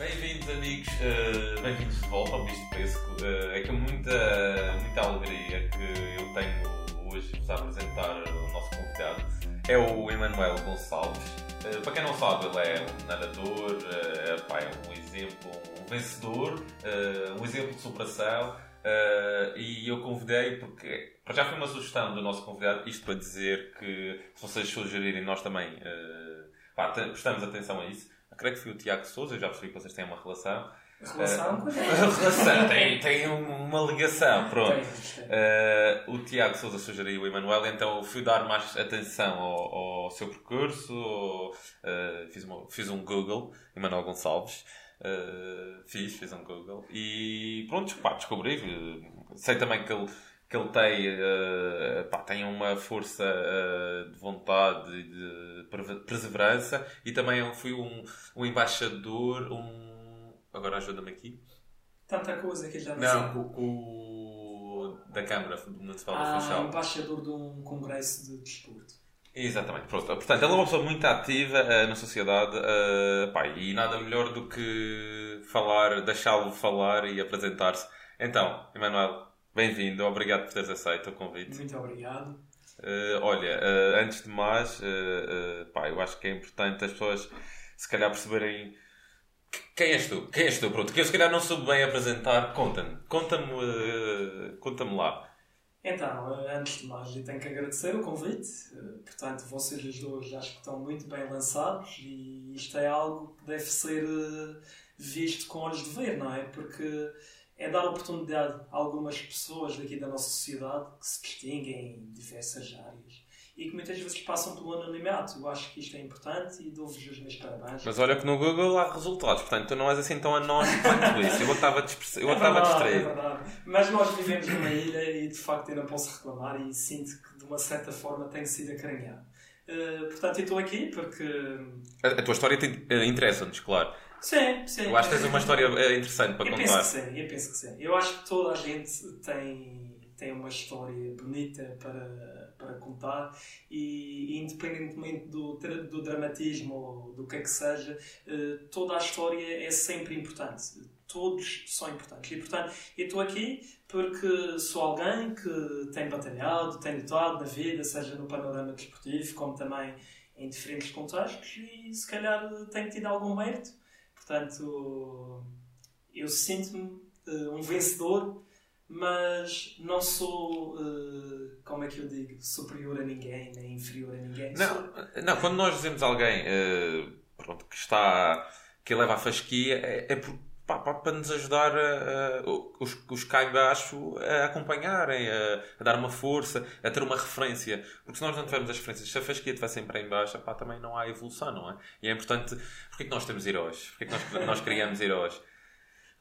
Bem-vindos, amigos, uh, bem-vindos de volta ao Bicho Pesco. Uh, é com muita, muita alegria que eu tenho hoje vos a apresentar o nosso convidado. É o Emanuel Gonçalves. Uh, para quem não sabe, ele é um nadador, uh, pá, é um exemplo, um vencedor, um exemplo de superação. e eu convidei porque já foi uma sugestão do nosso convidado, isto para dizer que se vocês sugerirem, nós também prestamos atenção a isso creio que foi o Tiago Souza, eu já percebi que vocês têm uma relação. Relação? Uh, relação, tem, tem uma ligação, pronto. Uh, o Tiago Souza sugeriu o Emanuel, então fui dar mais atenção ao, ao seu percurso, uh, fiz, uma, fiz um Google, Emanuel Gonçalves, uh, fiz, fiz um Google, e pronto, pá, descobri, sei também que ele que ele tem, uh, pá, tem uma força uh, de vontade e de perseverança e também fui um, um embaixador, um... Agora ajuda-me aqui. Tanta coisa que já não Não, com, da Câmara Municipal ah, do Funchal. embaixador de um congresso de desporto. Exatamente, pronto. Portanto, ele é uma pessoa muito ativa uh, na sociedade uh, pá, e nada melhor do que falar, deixá-lo falar e apresentar-se. Então, Emanuel, Bem-vindo, obrigado por teres aceito o convite. Muito obrigado. Uh, olha, uh, antes de mais, uh, pá, eu acho que é importante as pessoas se calhar perceberem quem és tu? Quem és tu? Pronto, que eu se calhar não soube bem apresentar, conta-me, conta-me conta lá. Então, antes de mais, eu tenho que agradecer o convite. Portanto, vocês os dois acho que estão muito bem lançados e isto é algo que deve ser visto com olhos de ver, não é? Porque é dar oportunidade a algumas pessoas daqui da nossa sociedade que se distinguem em diversas áreas e que muitas vezes passam pelo anonimato. Eu acho que isto é importante e dou-vos os meus parabéns. Mas olha que no Google há resultados, portanto tu não és assim tão anónimo quanto isso. Eu estava eu é estava distraído. É verdade. Mas nós vivemos numa ilha e de facto eu não posso reclamar e sinto que de uma certa forma tenho sido acarinhado. Uh, portanto, eu estou aqui porque. A, a tua história uh, interessa-nos, claro. Sim, sim. Eu acho que tens uma história eh, interessante para eu contar. Penso que sim, eu penso que sim. Eu acho que toda a gente tem, tem uma história bonita para, para contar e, independentemente do, do dramatismo ou do que é que seja, eh, toda a história é sempre importante. Todos são importantes. E, portanto, eu estou aqui porque sou alguém que tem batalhado, tem lutado na vida, seja no panorama desportivo, como também em diferentes contextos, e se calhar tenho tido algum mérito Portanto, eu sinto-me uh, um vencedor, mas não sou, uh, como é que eu digo, superior a ninguém, nem inferior a ninguém. Não, sou... não quando nós dizemos alguém uh, pronto, que está, que leva a fasquia, é, é porque para nos ajudar a, a, os, os cá embaixo a acompanharem, a, a, dar uma força, a ter uma referência. Porque se nós não tivermos as referências, se a fasquia estiver sempre em baixo, pá, também não há evolução, não é? E é importante. Porquê que nós temos heróis? Porquê que nós, nós criamos heróis?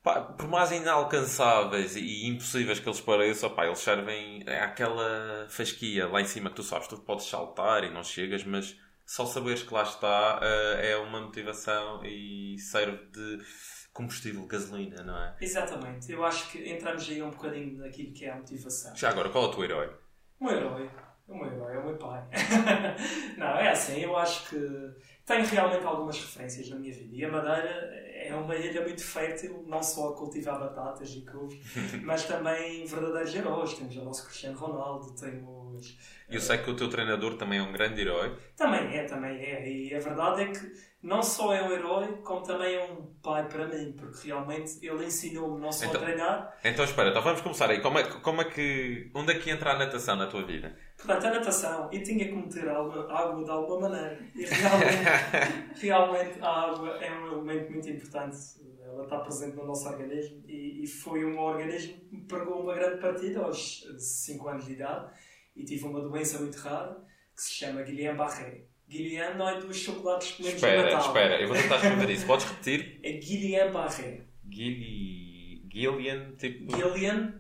Pá, por mais inalcançáveis e impossíveis que eles pareçam, pá, eles servem àquela fasquia lá em cima que tu sabes, tu podes saltar e não chegas, mas só saberes que lá está uh, é uma motivação e serve de combustível, gasolina, não é? Exatamente. Eu acho que entramos aí um bocadinho naquilo que é a motivação. Já agora, qual é o teu herói? O meu herói? O meu herói é o meu pai. não, é assim, eu acho que tenho realmente algumas referências na minha vida. E a Madeira é uma ilha muito fértil, não só a cultivar batatas e couves, mas também verdadeiros heróis. Temos o nosso Cristiano Ronaldo, temos eu sei que o teu treinador também é um grande herói. Também é, também é. E a verdade é que não só é um herói, como também é um pai para mim, porque realmente ele ensinou-me não só então, a treinar. Então espera, então vamos começar aí. Como é, como é que. Onde é que entra a natação na tua vida? Portanto, a natação, eu tinha que meter água, água de alguma maneira. E realmente, realmente a água é um elemento muito importante. Ela está presente no nosso organismo e, e foi um organismo que me pegou uma grande partida aos 5 anos de idade e tive uma doença muito rara que se chama Guillain-Barré. Guillain não é dos chocolates espera, no Natal. Espera, eu vou tentar escrever isso. Podes repetir? É Guillain-Barré. Guillain, tipo... Guillain,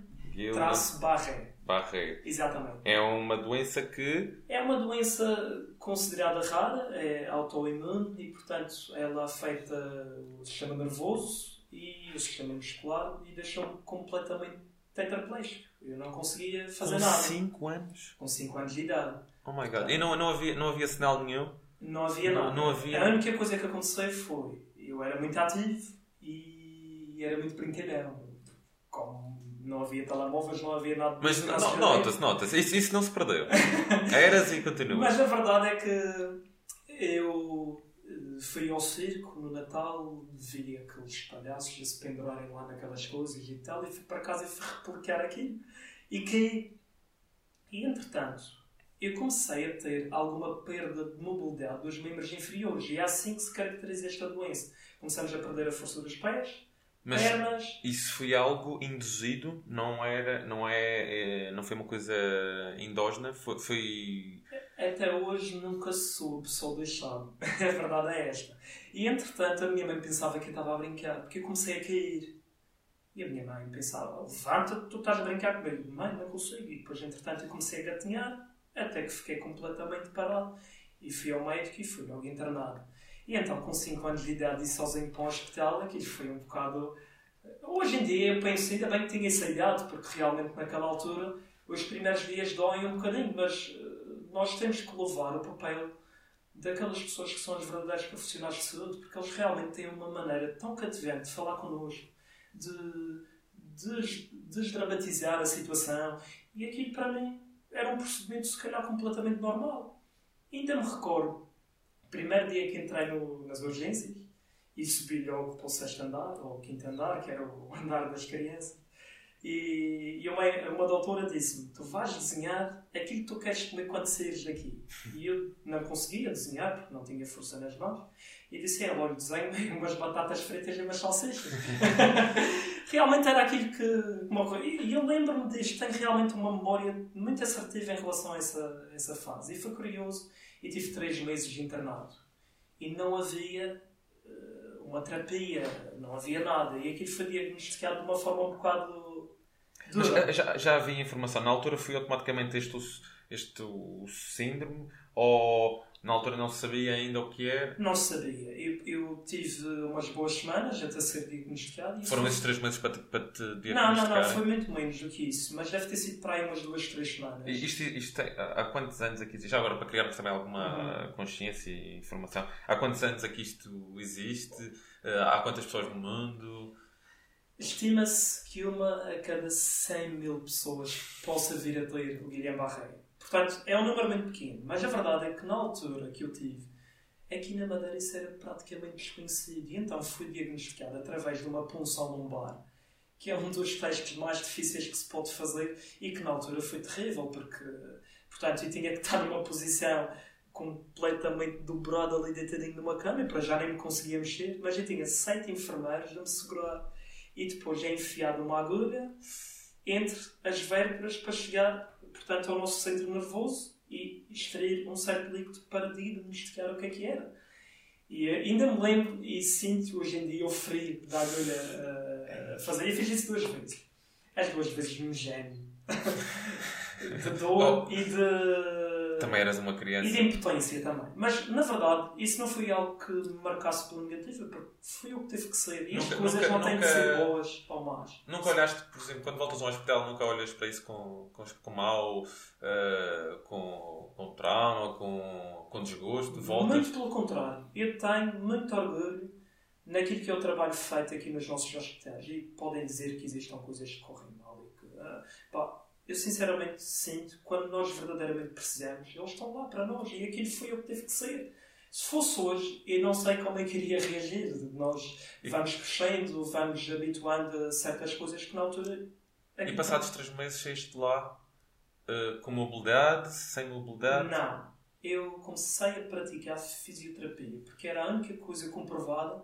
traço Barré. Barré. Exatamente. É uma doença que... É uma doença considerada rara, é autoimune e, portanto, ela afeta o sistema nervoso e o sistema muscular e deixou-me completamente tetraplégico. Eu não conseguia fazer Com nada. Com 5 anos? Com 5 anos de idade. Oh my god. E não, não, havia, não havia sinal nenhum? Não havia nada. Não havia... A única coisa que aconteceu foi... Eu era muito ativo e era muito brincalhão. Como não havia telemóveis, não havia nada Mas disso, no- não se no- via. nota-se, nota-se. Isso, isso não se perdeu. Eras e continuas. Mas a verdade é que eu eh, fui ao circo no Natal, vi aqueles palhaços a se pendurarem lá naquelas coisas e tal, e fui para casa e fui replicar aquilo. E que, e entretanto, eu comecei a ter alguma perda de mobilidade dos membros inferiores, e é assim que se caracteriza esta doença. Começamos a perder a força dos pés, Mas pernas, isso foi algo induzido, não era, não é, é- não foi uma coisa endógena, foi, foi Até hoje nunca soube só deixado. A verdade é esta. E entretanto a minha mãe pensava que eu estava a brincar, porque eu comecei a cair. E a minha mãe pensava, levanta-te, tu estás a brincar comigo. Mãe, não consigo. E depois entretanto eu comecei a gatinhar, até que fiquei completamente parado. E fui ao médico e fui logo internado. E então com 5 anos de idade e sozinho para o hospital, aquilo foi um bocado... Hoje em dia eu penso, ainda bem que tinha essa idade, porque realmente naquela altura os primeiros dias doem um bocadinho, mas eh, nós temos que louvar o papel daquelas pessoas que são os verdadeiros profissionais de saúde, porque eles realmente têm uma maneira tão cativante de falar connosco, de des- desdramatizar a situação. E aquilo para mim era um procedimento, se calhar, completamente normal. Ainda me recordo, primeiro dia que entrei no- nas urgências e subi logo para o sexto andar, ou o quinto andar, que era o andar das crianças. E, e uma, uma doutora disse-me: Tu vais desenhar aquilo que tu queres comer quando saíres daqui. E eu não conseguia desenhar porque não tinha força nas mãos. E disse: Ela, olha, desenho umas batatas fritas e umas salsichas. realmente era aquilo que. Uma, coisa- e eu lembro-me disto, tenho realmente uma memória muito assertiva em relação a essa, essa fase. E foi curioso. E tive três meses de internado. E não havia eh, uma terapia, não havia nada. E aquilo foi diagnosticado de uma forma um bocado Mas dura. já- já, já havia informação. Na altura foi automaticamente este, este o síndrome ou na altura não se sabia ainda o que era? Não sabia. Eu, eu tive umas boas semanas até ser diagnosticado. Foram esses três meses para te, para te Não, não, diagnosticar? não. Foi muito menos do que isso. Mas deve ter sido para aí umas duas, três semanas. E Isto, isto há quantos anos aqui existe? Já agora para criarmos também alguma Uhum. consciência e informação. Há quantos anos aqui isto existe? Eh, Há quantas pessoas no mundo? Estima-se que uma a cada 100 mil pessoas possa vir a ter o Guillain-Barré. Portanto, é um número muito pequeno. Mas a verdade é que na altura que eu tive, aqui na Madeira isso era praticamente desconhecido. E então fui diagnosticado através de uma punção lombar, que é um dos testes mais difíceis que se pode fazer e que na altura foi terrível, porque, portanto, eu tinha que estar numa posição completamente dobrada ali deitadinho numa cama e para já nem me conseguia mexer, mas eu tinha sete enfermeiros a me segurar e depois é enfiado uma agulha entre as vértebras para chegar, portanto, ao nosso centro nervoso e extrair um certo líquido para diagnosticar o que é que era. E eh, ainda me lembro e sinto hoje em dia o frio da agulha eh, a fazer. E fiz isso duas vezes. As duas vezes me gênio. de dor e de. Também eras uma E criança. de impotência também. Mas, na verdade, isso não foi algo que me marcasse pela negativa, porque foi o que teve que ser. E as Nunca- coisas nunca- não têm de nunca- ser boas ou más. Nunca olhaste, por exemplo, quando voltas a um hospital, nunca olhas para isso com, com, com mal, eh, com, com trauma, com, com desgosto? Voltas? Muito pelo contrário. Eu tenho muito orgulho naquilo que é o trabalho feito aqui nos nossos hospitais. E podem dizer que existam coisas que correm mal e que. ah, pá, eu sinceramente sinto, quando nós verdadeiramente precisamos, eles estão lá para nós. E aquilo foi o que teve que ser. Se fosse hoje, eu não sei como é que iria reagir. Nós vamos crescendo, vamos habituando a certas coisas que na altura. E passados três meses saíste lá eh, com mobilidade, sem mobilidade? Não. Eu comecei a praticar fisioterapia porque era a única coisa comprovada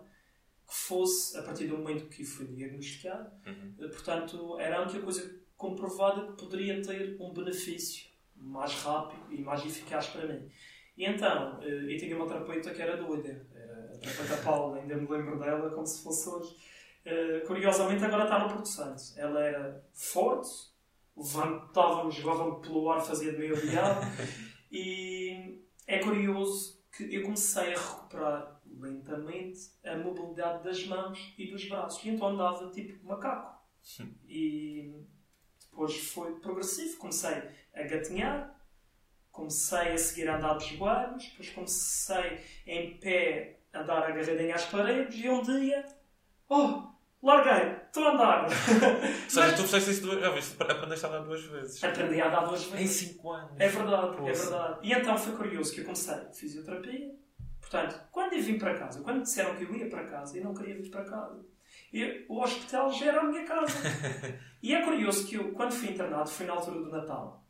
que fosse, a partir do momento que fui diagnosticado, Uhum. portanto, era a única coisa comprovada que poderia ter um benefício mais rápido e mais eficaz para mim. E então, eh, eu tinha uma terapeuta que era doida, era a terapeuta Paula, ainda me lembro dela como se fosse hoje. Eh, Curiosamente, agora está no Porto Santo. Ela era forte, levantava-me, jogava-me pelo ar, fazia de meio diabo. E é curioso que eu comecei a recuperar lentamente a mobilidade das mãos e dos braços. E então andava tipo macaco. E depois foi progressivo. Comecei a gatinhar, comecei a seguir a andar dos joelhos, depois comecei em pé a dar agarradinha às paredes e um dia, oh, Larguei, estou a andar. Ou seja, tu fizeste isso duas vezes, aprendeste a andar duas vezes. Aprendi a andar duas vezes. Em 5 anos. É verdade, Poxa. é verdade. E então foi curioso que eu comecei fisioterapia. Portanto, quando eu vim para casa, quando me disseram que eu ia para casa, eu não queria vir para casa. E o hospital já era a minha casa. e é curioso que eu, quando fui internado, foi na altura do Natal.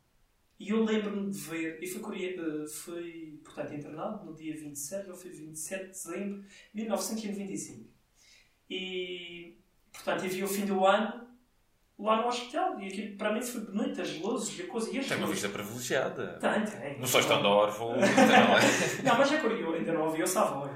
E eu lembro-me de ver, e fui, eh, fui portanto, internado no dia 27, ou foi 27 de dezembro de 1995. E, portanto, eu vi o fim do ano lá no hospital. E aquilo para mim foi bonito, as luzes e a coisa. E Tem uma vista privilegiada. Tem, tem. Não só estando órfão, não é? Não, mas é curioso, ainda não ouvi o Savoy.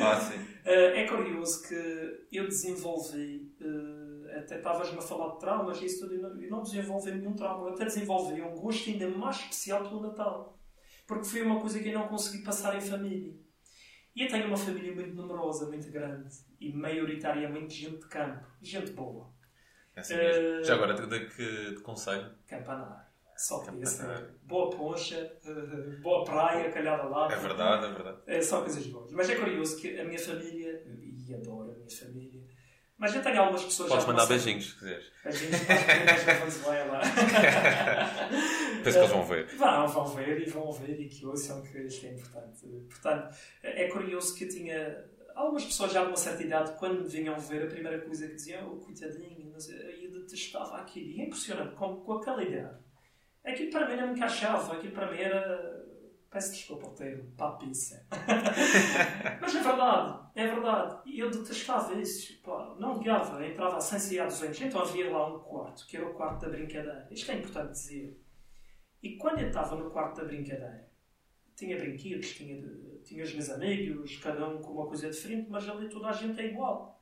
Ah, sim. Eh, é curioso que eu desenvolvi, eh, até estavas-me a falar de traumas e isso tudo, eu não, desenvolvi nenhum trauma, eu até desenvolvi um gosto ainda mais especial pelo Natal. Porque foi uma coisa que eu não consegui passar em família. E eu tenho uma família muito numerosa, muito grande e maioritariamente gente de campo, gente boa. É assim. Eh, Já agora, de, que de conselho? Campanar. Só podia ser. Campanar. Boa poncha, eh, boa praia, calhada lá. É verdade, é verdade. É só coisas boas. Mas é curioso que a minha família, e adoro a minha família, mas eu tenho algumas pessoas Podes já mandar beijinhos, se quiseres. Beijinhos para Venezuela. Penso que eles vão ver. Vão, vão ver e vão ouvir e que ouçam que isto é importante. Portanto, é curioso que eu tinha algumas pessoas já de uma certa idade, quando me vinham ver, a primeira coisa que diziam, oh, coitadinho, não sei, eu detestava aquilo. E é impressionante, com, com aquela idade. Aquilo para mim não me encaixava, aquilo para mim era. Peço desculpa o termo, papiça. Mas é verdade, é verdade. E eu detestava isso. Pá, não ligava, entrava sem sair a 200. Então havia lá um quarto, que era o quarto da brincadeira. Isto é importante dizer. E quando eu estava no quarto da brincadeira, tinha brinquedos, tinha, tinha os meus amigos, cada um com uma coisa diferente, mas ali toda a gente é igual.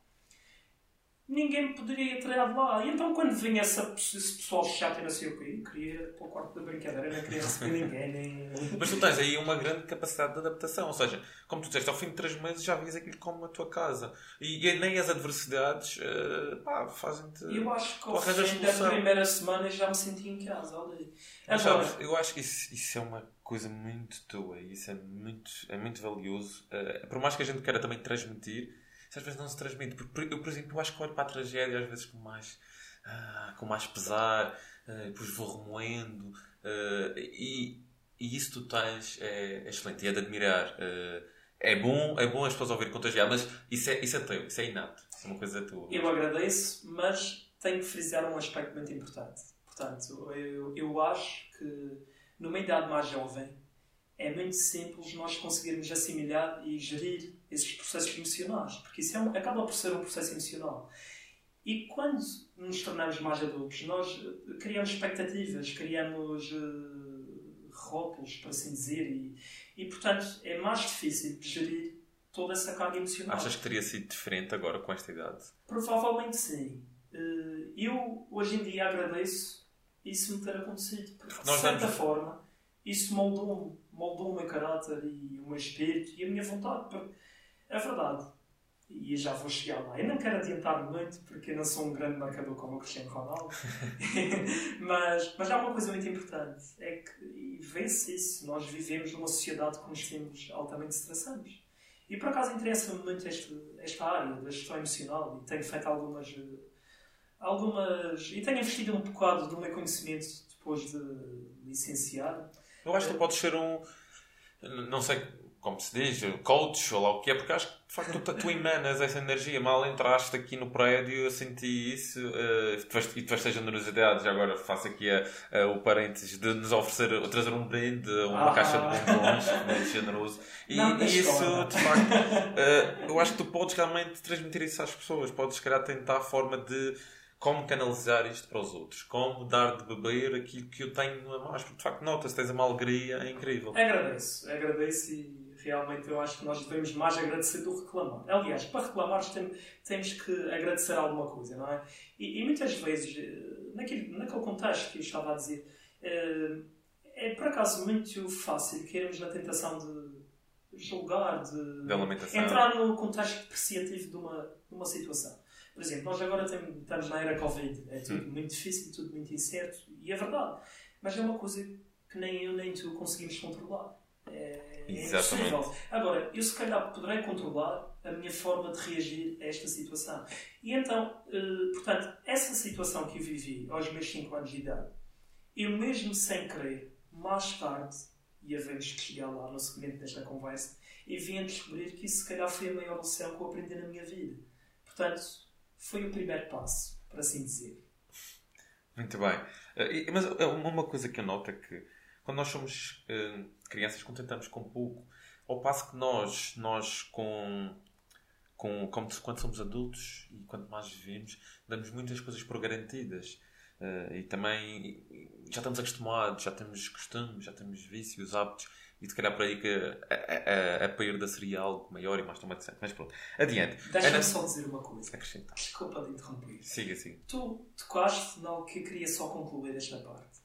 Ninguém me poderia tirar de lá. E então, quando vinha essa, esse pessoal chato e não sei o quê, eu queria ir para o quarto da brincadeira, não queria receber ninguém. Nem... Mas tu tens aí uma grande capacidade de adaptação. Ou seja, como tu disseste, ao fim de 3 meses já vias aquilo como a tua casa. E, e nem as adversidades pá, fazem-te. Eu acho que ao fim da primeira semana já me senti em casa. Mas Agora, sabes, eu acho que isso, isso é uma coisa muito tua e isso é muito, é muito valioso. Eh, por mais que a gente queira também transmitir, isso às vezes não se transmite. Porque, por- eu, por exemplo, eu acho que olho para a tragédia às vezes com mais, ah, com mais pesar, eh, depois vou remoendo. eh, e, e isso tu tens é, é excelente e é de admirar. É bom, é bom as pessoas ouvirem contagiar, mas isso é, isso é teu, isso é inato. Isso é uma coisa tua. eu agradeço, mas tenho que frisar um aspecto muito importante. Portanto, eu, eu acho que numa idade mais jovem é muito simples nós conseguirmos assimilar e gerir esses processos emocionais, porque isso é um- acaba por ser um processo emocional. E quando nos tornamos mais adultos, nós eh, criamos expectativas, criamos eh, rótulos, por assim dizer, e, e portanto é mais difícil de gerir toda essa carga emocional. Achas que teria sido diferente agora com esta idade? Provavelmente sim. Eh, Eu, hoje em dia, agradeço isso me ter acontecido. Porque, de certa damos- forma, isso moldou-me. Moldou o meu caráter e o meu espírito e a minha vontade. É verdade. E já vou chegar lá. Eu não quero adiantar muito, porque eu não sou um grande marcador como o Cristiano Ronaldo. mas, mas há uma coisa muito importante. É que, vê-se isso, nós vivemos numa sociedade que nos temos altamente estressantes. E por acaso interessa-me muito este, esta área da gestão emocional e tenho feito algumas. algumas e tenho investido um bocado do meu conhecimento depois de licenciar. Eu acho que tu podes ser um. Não sei como se diz, coach ou lá o que é, porque acho que de facto tu, tu emanas essa energia. Mal entraste aqui no prédio, eu senti isso eh, e tiveste- tiveste a generosidade. Já agora faço aqui a- a- o parênteses de nos oferecer, trazer um brinde, uma Ah. caixa de bombons, muito generoso. E, e isso, de facto, eh, eu acho que tu podes realmente transmitir isso às pessoas. Podes, se calhar, tentar a forma de como canalizar isto para os outros, como dar de beber aquilo que eu tenho a mais, porque de facto nota-se, tens uma alegria incrível. Agradeço, agradeço e realmente eu acho que nós devemos mais agradecer do que reclamar. Aliás, para reclamar tem- temos que agradecer alguma coisa, não é? E, e muitas vezes, eh, naquele, naquele contexto que eu estava a dizer, eh, é por acaso muito fácil cairmos na tentação de julgar, de lamentação. entrar no contexto depreciativo de uma, de uma situação. Por exemplo, nós agora estamos na era Covid, é tudo muito difícil, tudo muito incerto, e é verdade. Mas é uma coisa que nem eu nem tu conseguimos controlar. É, é, é impossível. Agora, eu se calhar poderei controlar a minha forma de reagir a esta situação. E então, uh, portanto, essa situação que eu vivi aos meus 5 anos de idade, eu mesmo sem querer, mais tarde, e havemos que chegar lá no seguimento desta conversa, e vim a descobrir que isso se calhar foi a maior lição que eu aprendi na minha vida. Portanto, foi o primeiro passo, para assim dizer. Muito bem. Uh, mas uma coisa que eu noto é que quando nós somos uh, crianças contentamos com pouco, ao passo que nós, nós com, com, quando somos adultos e quanto mais vivemos, damos muitas coisas por garantidas. Uh, e também já estamos acostumados, já temos costumes, já temos vícios, hábitos, e se calhar por aí que a, a, a perda seria algo maior e mais traumatizante. Mas pronto, adiante. Deixa-me Ana... só dizer uma coisa. Acrescentar. Desculpa de interromper. Siga, siga. Tu tocaste no que eu queria só concluir esta parte.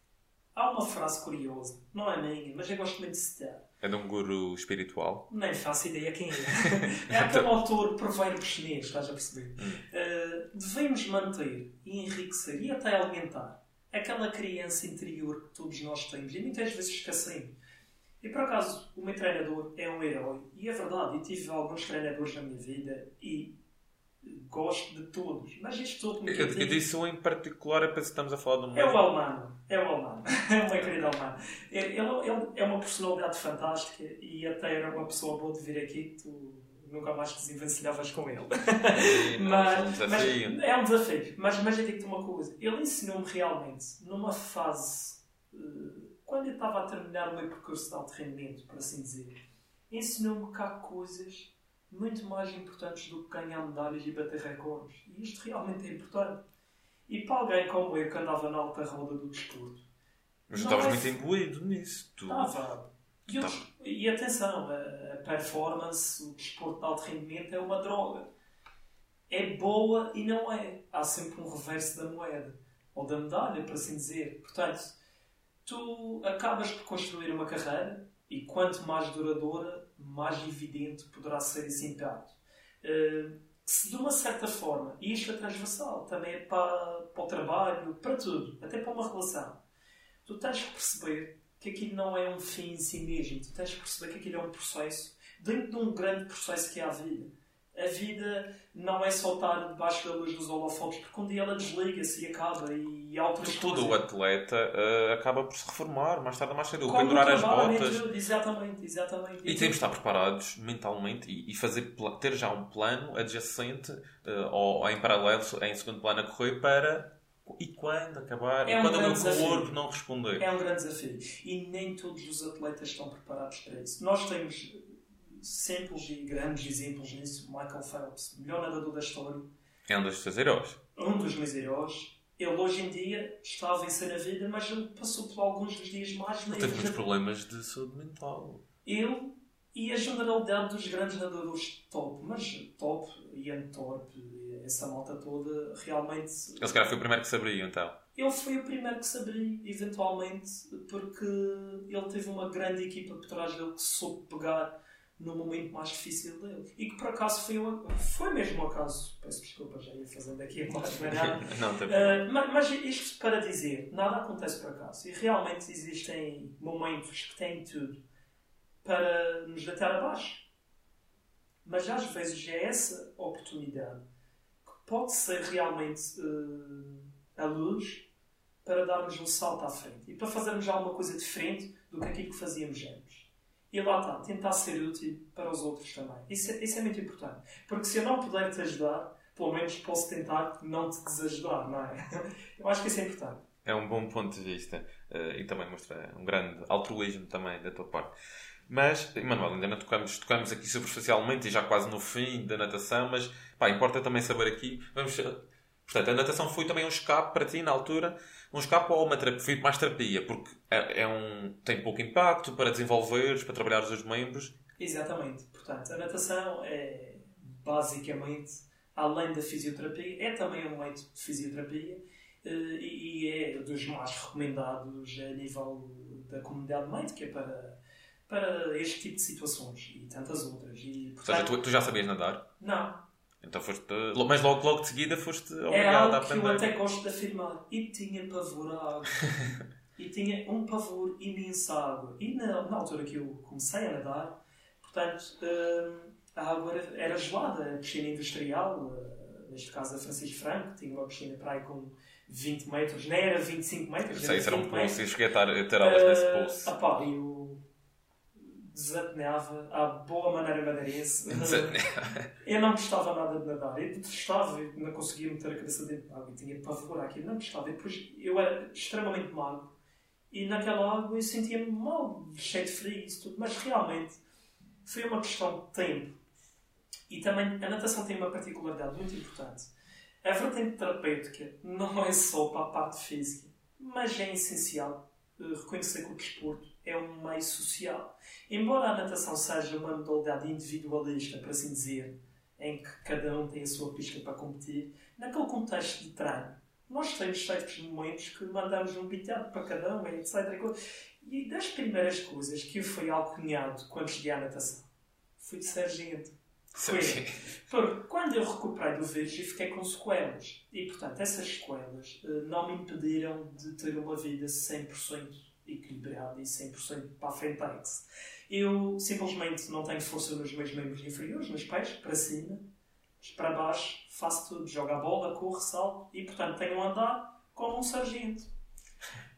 Há uma frase curiosa, não é minha, mas eu gosto muito de citar. É de um guru espiritual? Nem faço ideia quem é. é aquele autor provérbio chinês, estás a perceber? Uh, devemos manter e enriquecer e até alimentar aquela criança interior que todos nós temos e muitas vezes esquecemos. E por acaso, o meu treinador é um herói. E é verdade, eu tive alguns treinadores na minha vida e gosto de todos. Mas isto tudo que eu, eu, eu disse um em particular, é para se estamos a falar do mundo. É o Almano. É o Almano. é o meu querido Almano. Ele, ele, é uma personalidade fantástica e até era uma pessoa boa de vir aqui. Tu nunca mais desenvencilhavas com ele. Sim, mas, é um mas, é um desafio. Mas, mas eu digo-te uma coisa. Ele ensinou-me realmente, numa fase... Uh, quando eu estava a terminar o meu percurso de alto rendimento, por assim dizer, ensinou-me cá coisas muito mais importantes do que ganhar medalhas e bater recordes. E isto realmente é importante. E para alguém como eu que andava na alta roda do desporto. Mas estavas é... muito imbuído nisso. Tu... Estava. E, tá. e atenção, a performance, o desporto de alto rendimento é uma droga. É boa e não é. Há sempre um reverso da moeda. Ou da medalha, por assim dizer. Portanto, tu acabas por construir uma carreira e quanto mais duradoura, mais evidente poderá ser esse impacto. Uh, se de uma certa forma, e isto é transversal, também é para, para o trabalho, para tudo, até para uma relação, tu tens que perceber que aquilo não é um fim em si mesmo, tu tens que perceber que aquilo é um processo, dentro de um grande processo que é a vida a vida não é só estar debaixo da luz dos holofotes, porque um dia ela desliga-se e acaba e há outras coisas. o atleta uh, acaba por se reformar, mais tarde ou mais cedo, pendurar as botas. Exatamente, exatamente. E, e temos de estar preparados mentalmente e, e, fazer, ter já um plano adjacente uh, ou, em paralelo, em segundo plano a correr para e quando acabar? É um quando o meu corpo não responder? É um grande desafio. E nem todos os atletas estão preparados para isso. Nós temos simples e grandes exemplos nisso. Michael Phelps, melhor nadador da história. É um dos teus heróis. Um dos meus heróis. Ele hoje em dia está a vencer a vida, mas ele passou por alguns dos dias mais leves. Teve muitos problemas de saúde mental. Ele e a generalidade dos grandes nadadores top, mas top, Ian Thorpe, essa malta toda, realmente. Ele se calhar foi o primeiro que se abriu, então. Ele foi o primeiro que se abriu, eventualmente, porque ele teve uma grande equipa por trás dele que soube pegar no momento mais difícil dele. E que por acaso foi, foi mesmo o acaso. Peço desculpa, já ia fazendo aqui a barulhada. Não, uh, mas, mas isto para dizer, nada acontece por acaso. E realmente existem momentos que têm tudo para nos deitar abaixo. Mas às vezes é essa oportunidade que pode ser realmente uh, a luz para darmos um salto à frente e para fazermos alguma coisa diferente do que aquilo que fazíamos antes. E lá está, tentar ser útil para os outros também. Isso é, isso é muito importante. Porque se eu não puder te ajudar, pelo menos posso tentar não te desajudar, não é? Eu acho que isso é importante. É um bom ponto de vista uh, e também mostra um grande altruísmo também da tua parte. Mas, Emanuel, ainda não tocamos, tocamos aqui superficialmente e já quase no fim da natação, mas pá, importa também saber aqui. Vamos, portanto, a natação foi também um escape para ti na altura um escape ou uma terapia, foi mais terapia, porque é, é, um, tem pouco impacto para desenvolveres, para trabalhar os membros. Exatamente. Portanto, a natação é basicamente, além da fisioterapia, é também um leito de fisioterapia eh, e é dos mais recomendados a nível da comunidade médica para, para este tipo de situações e tantas outras. E, portanto, Ou seja, tu, tu já sabias nadar? Não, então foste. Mas logo, logo de seguida foste obrigado a aprender. que eu até gosto de afirmar. E tinha pavor à água. e tinha um pavor imenso à água. E na, na altura que eu comecei a nadar, portanto, hum, a água era, era gelada, a piscina industrial, uh, neste caso a Francisco Franco, tinha uma piscina para aí com 20 metros, nem era 25 metros. Sei, era um poço, eu cheguei a ter, a ter aulas nesse Uh, poço. opá, eu desatenava à boa maneira madeirense. Eu não gostava nada de nadar. Eu detestava, eu não conseguia meter a cabeça dentro da água. Eu tinha pavor àquilo, não gostava. E depois eu era extremamente magro. E naquela água eu sentia-me mal, cheio de frio e isso tudo. Mas realmente foi uma questão de tempo. E também a natação tem uma particularidade muito importante. A vertente terapêutica não é só para a parte física, mas é essencial eh, reconhecer que o desporto é um meio social. Embora a natação seja uma modalidade individualista, por assim dizer, em que cada um tem a sua pista para competir, naquele contexto de treino, nós temos certos momentos que mandamos um piteado para cada um, etc. E das primeiras coisas que eu fui alcunhado quando cheguei à natação foi de sargento. Foi. Porque quando eu recuperei do vírus, eu fiquei com sequelas. E, portanto, essas sequelas eh, não me impediram de ter uma vida 100% equilibrada e 100% para a frente. Eu simplesmente não tenho força nos meus membros inferiores, nos pés, para cima, para baixo, faço tudo. Jogo a bola, corro, salto e, portanto, tenho um andar como um sargento.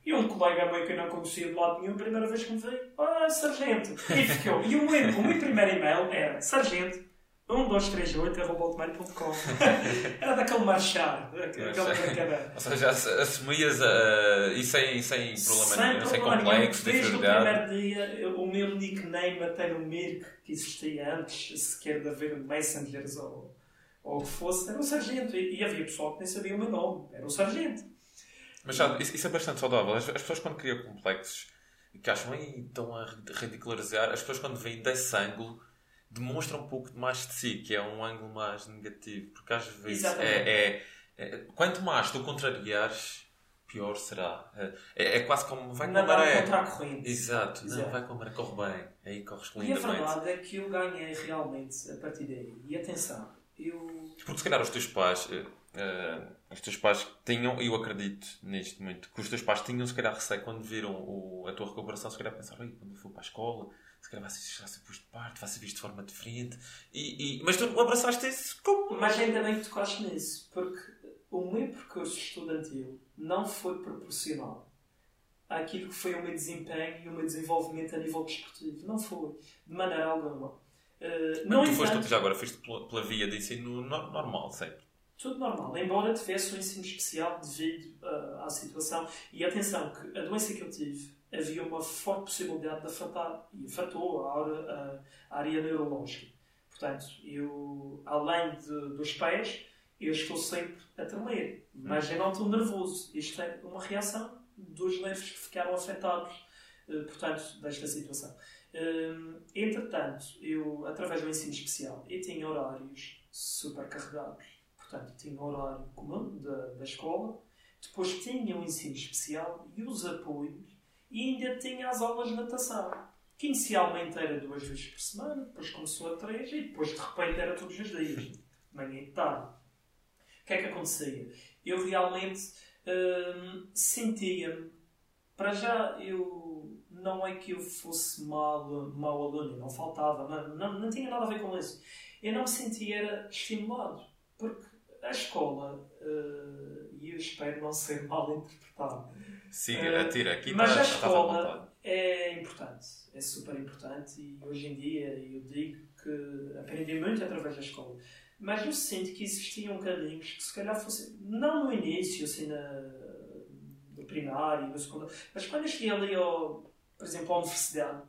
E um colega meu que eu não conhecia de lado nenhum, a primeira vez que me veio, ah, sargento. E ficou. E o meu, o meu primeiro e-mail era sargento 1238.com Era daquele marchar, daquela brincadeira. Ou seja, ass- assumias uh, e sem, sem problema nenhum, sem problema complexos, nenhum. Desde o primeiro dia, o meu nickname até no Mirk, que existia antes, sequer de haver messengers ou, ou o que fosse, era o sargento. E, e havia pessoal que nem sabia o meu nome, era o sargento. Mas sabe, isso, isso é bastante saudável. As, as pessoas quando criam complexos e que acham, "Ei, estão a ridicularizar, as pessoas quando veem desse ângulo demonstram um pouco mais de si, que é um ângulo mais negativo. Porque às vezes é, é- é- quanto mais tu contrariares, pior será. É, é quase como vai com a Nadar maré. contra a corrente. Exato, não, Exato. vai com a maré, corre bem. Aí corres E a lindamente. verdade é que eu ganhei realmente a partir daí. E atenção, eu. Porque se calhar os teus pais, eh, os teus pais tinham, e eu acredito nisto muito, que os teus pais tinham se calhar receio quando viram o- a tua recuperação, se calhar pensaram, "Ei, quando eu for para a escola, se calhar vai ser, vai ser posto de parte, vai ser visto de forma diferente. E, e- mas tu abraçaste isso como. Mas ainda bem que tocaste nisso, porque o meu percurso estudantil não foi proporcional àquilo que foi o meu desempenho e o meu desenvolvimento a nível desportivo. Não foi, de maneira alguma. Uh, no tu foste já agora, foste pela, via de ensino no- normal, sempre. tudo normal, embora tivesse um ensino especial devido uh, à situação. E atenção, que a doença que eu tive havia uma forte possibilidade de afetar, e afetou a área, a área neurológica. Portanto, eu, além de- dos pés, eu estou sempre a tremer, mas eu não estou nervoso. Isto é uma reação dos nervos que ficaram afetados, eh, portanto, desta situação. Hum, entretanto, eu, através do ensino especial, eu tinha horários super carregados. Portanto, tinha o horário comum da, da escola, depois tinha o ensino especial e os apoios, e ainda tinha as aulas de natação, que inicialmente era duas vezes por semana, depois começou a três, e depois de repente era todos os dias, manhã e tarde. O que é que acontecia? Eu realmente hum, sentia-me, para já eu não é que eu fosse mal, mau aluno, não faltava, não, não, não tinha nada a ver com isso. Eu não me sentia estimulado, porque a escola, eh, e eu espero não ser mal interpretado, Siga, Eh, atira, aqui mas a à vontade. escola é importante, é super importante e hoje em dia eu digo que aprendi muito através da escola. Mas eu sinto que existiam caminhos que se calhar fossem, não no início, assim, na, no primário, no secundário, mas quando eu cheguei ali, ao, por exemplo, à universidade,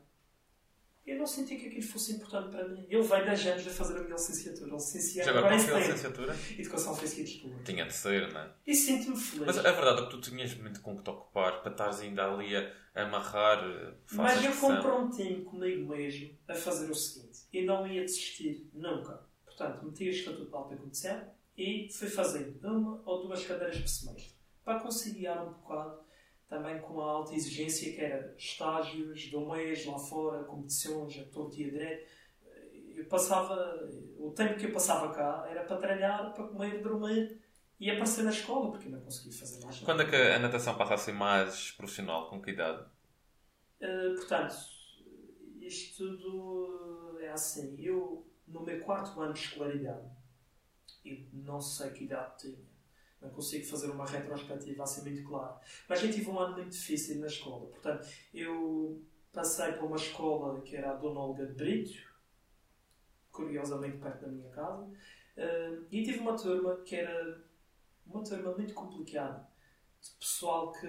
eu não senti que aquilo fosse importante para mim. Eu venho 10 anos a fazer a minha licenciatura, licenciado Já agora, qual foi a licenciatura? Educação Física e Desporto. Tinha de ser, não é? E sinto-me feliz. Mas a verdade é que tu tinhas muito com que te ocupar para estares ainda ali a amarrar. eh, Mas eu comprometi-me comigo mesmo a fazer o seguinte: eu não ia desistir nunca. Portanto, meti o Estatuto de Alta Condição e fui fazendo uma ou duas cadeiras por semestre para conciliar um bocado também com a alta exigência que era estágios de um mês lá fora, competições, a torto e a direito. Eu passava, o tempo que eu passava cá era para treinar, para comer, dormir e aparecer na escola, porque não consegui fazer mais nada. Quando é que a natação passa a ser mais profissional? Com que idade? Uh, portanto, isto tudo é assim. Eu, no meu quarto ano de escolaridade, eu não sei que idade tinha. Não consigo fazer uma retrospectiva assim muito clara. Mas eu tive um ano muito difícil na escola. Portanto, eu passei por uma escola que era a Dona Olga de Brito, curiosamente perto da minha casa, uh, e tive uma turma que era uma turma muito complicada. De pessoal que,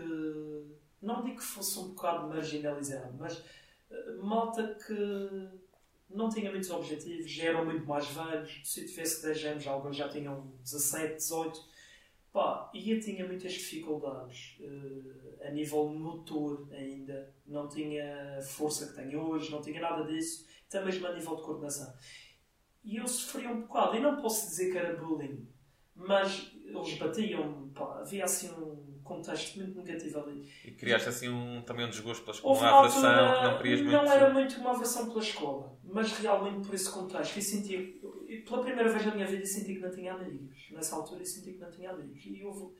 não digo que fosse um bocado marginalizado, mas uh, malta que não tinha muitos objetivos, já eram muito mais velhos. Se tivesse 10 anos, alguns já tinham 17, 18. Pá, e eu tinha muitas dificuldades uh, a nível motor ainda. Não tinha a força que tenho hoje, não tinha nada disso. Até mesmo a nível de coordenação. E eu sofria um bocado. E não posso dizer que era bullying, mas eles batiam, pá, havia assim um contexto muito negativo ali. E criaste assim um, também um desgosto pela escola, uma aversão que não querias muito. Não era muito uma aversão pela escola, mas realmente por esse contexto. Eu sentia, pela primeira vez na minha vida, senti que não tinha amigos. Nessa altura, eu senti que não tinha amigos. E houve,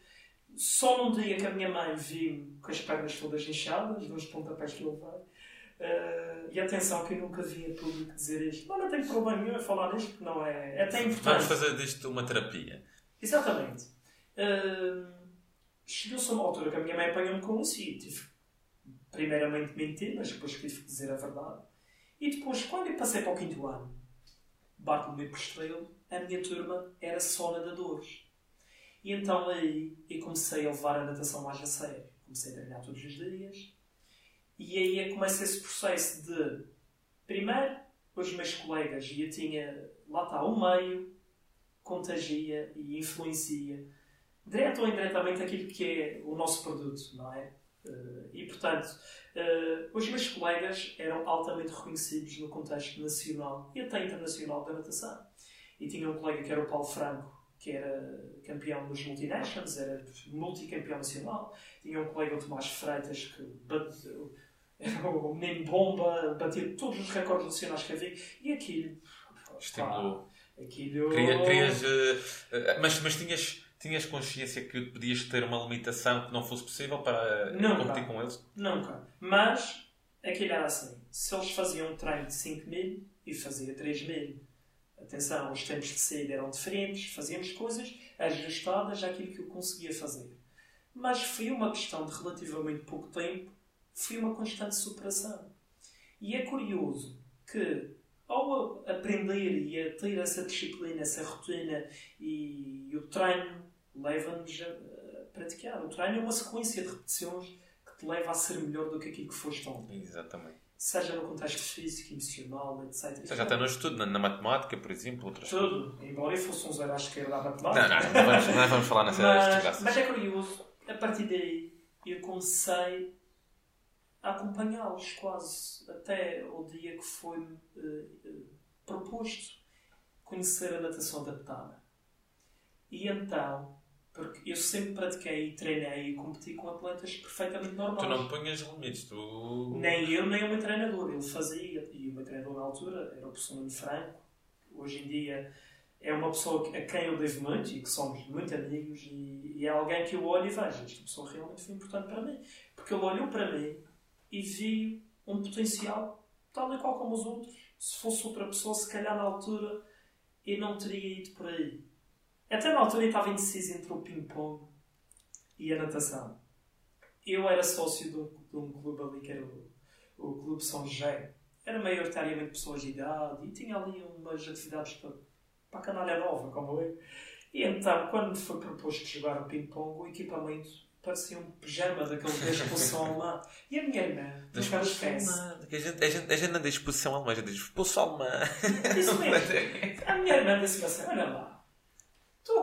só num dia que a minha mãe viu com as pernas todas inchadas, dos pontapés que eu levei. Uh, e atenção que eu nunca vi a público dizer isto. Não, não tenho problema nenhum a falar nisto, porque não é. É até importante. Vamos fazer disto uma terapia. Exatamente. Uh, Chegou-se a uma altura que a minha mãe apanhou-me com isso e tive, primeiramente, mentir, mas depois tive que dizer a verdade. E depois, quando eu passei para o quinto ano, Bartolomeu Estrela, a minha turma era só nadadores. E então aí eu comecei a levar a natação mais a sério. Comecei a treinar todos os dias. E aí começa esse processo de, primeiro, os meus colegas, e eu tinha, lá está, o meio, contagia e influencia, direto ou indiretamente, aquilo que é o nosso produto, não é? Uh, e, portanto, uh, os meus colegas eram altamente reconhecidos no contexto nacional e até internacional da natação. E tinha um colega que era o Paulo Franco, que era campeão dos multinations, era multicampeão nacional. Tinha um colega, o Tomás Freitas, que bateu, era o menino bomba, batia todos os recordes nacionais que havia. E aquilo... Estimulou. Aquilo... Queria, querias... Uh, mas, mas tinhas Tinhas consciência que podias ter uma limitação que não fosse possível para Nunca. competir com eles? Nunca. Mas aquilo era assim: se eles faziam um treino de 5 mil e fazia 3 mil, atenção, os tempos de saída eram diferentes, fazíamos coisas ajustadas àquilo que eu conseguia fazer. Mas foi uma questão de relativamente pouco tempo, foi uma constante superação. E é curioso que ao aprender e a ter essa disciplina, essa rotina e o treino leva-nos a praticar. O treino é uma sequência de repetições que te leva a ser melhor do que aquilo que foste ontem. Exatamente. Seja no contexto físico, emocional, etc. Seja até no estudo, na, na, matemática, por exemplo, outras Tudo. Coisas. Embora eu fosse um zero à esquerda da matemática. Não, não, não, vamos, não vamos falar nessa mas, mas é curioso, a partir daí eu comecei a acompanhá-los quase até o dia que foi uh, uh, proposto conhecer a natação adaptada. E então porque eu sempre pratiquei treinei e competi com atletas perfeitamente normais. Tu não ponhas limites, tu... Nem eu, nem o meu treinador. Ele fazia, e o meu treinador na altura era o professor Franco. Hoje em dia é uma pessoa a quem eu devo muito e que somos muito amigos e, e é alguém que eu olho e vejo. Esta pessoa realmente foi importante para mim. Porque ele olhou para mim e viu um potencial tal e qual como os outros. Se fosse outra pessoa, se calhar na altura, eu não teria ido por aí até na altura eu estava indeciso entre o ping-pong e a natação. Eu era sócio de um, de um clube ali que era o, o Clube São José. Era maioritariamente pessoas de idade e tinha ali umas atividades para, para a canalha nova, como eu. E então, quando foi proposto jogar o ping-pong, o equipamento parecia um pijama daquele da exposição alemã. E a minha irmã, exposição alemã. A gente, a, gente, a gente diz exposição alemã, a gente diz exposição alemã. Isso mesmo. A minha irmã disse-me assim: olha lá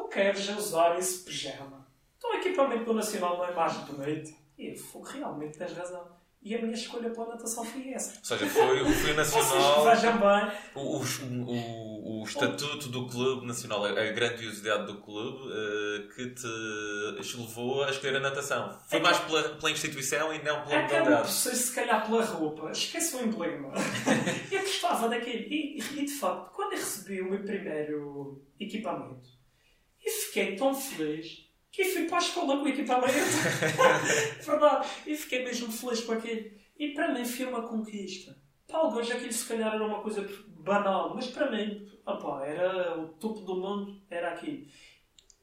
tu queres usar esse pijama. Então o equipamento do Nacional não é mais bonito. E eu, realmente tens razão. E a minha escolha pela natação foi essa. Ou seja, foi, foi o Nacional. Vejam bem. O, o, o, estatuto do clube nacional, a grandiosidade do clube, uh, que te levou a escolher a natação. Foi é mais pela, pela instituição e não pela modalidade. Acaba por ser, se calhar, pela roupa. Esquece o emblema. eu gostava daquele. E, e, de facto, quando eu recebi o meu primeiro equipamento, E fiquei tão feliz que fui para a escola com o equipamento. Verdade. E fiquei mesmo feliz com aquilo. E para mim foi uma conquista. Para alguns aquilo se calhar era uma coisa banal, mas para mim, opa, era o topo do mundo, era aquilo.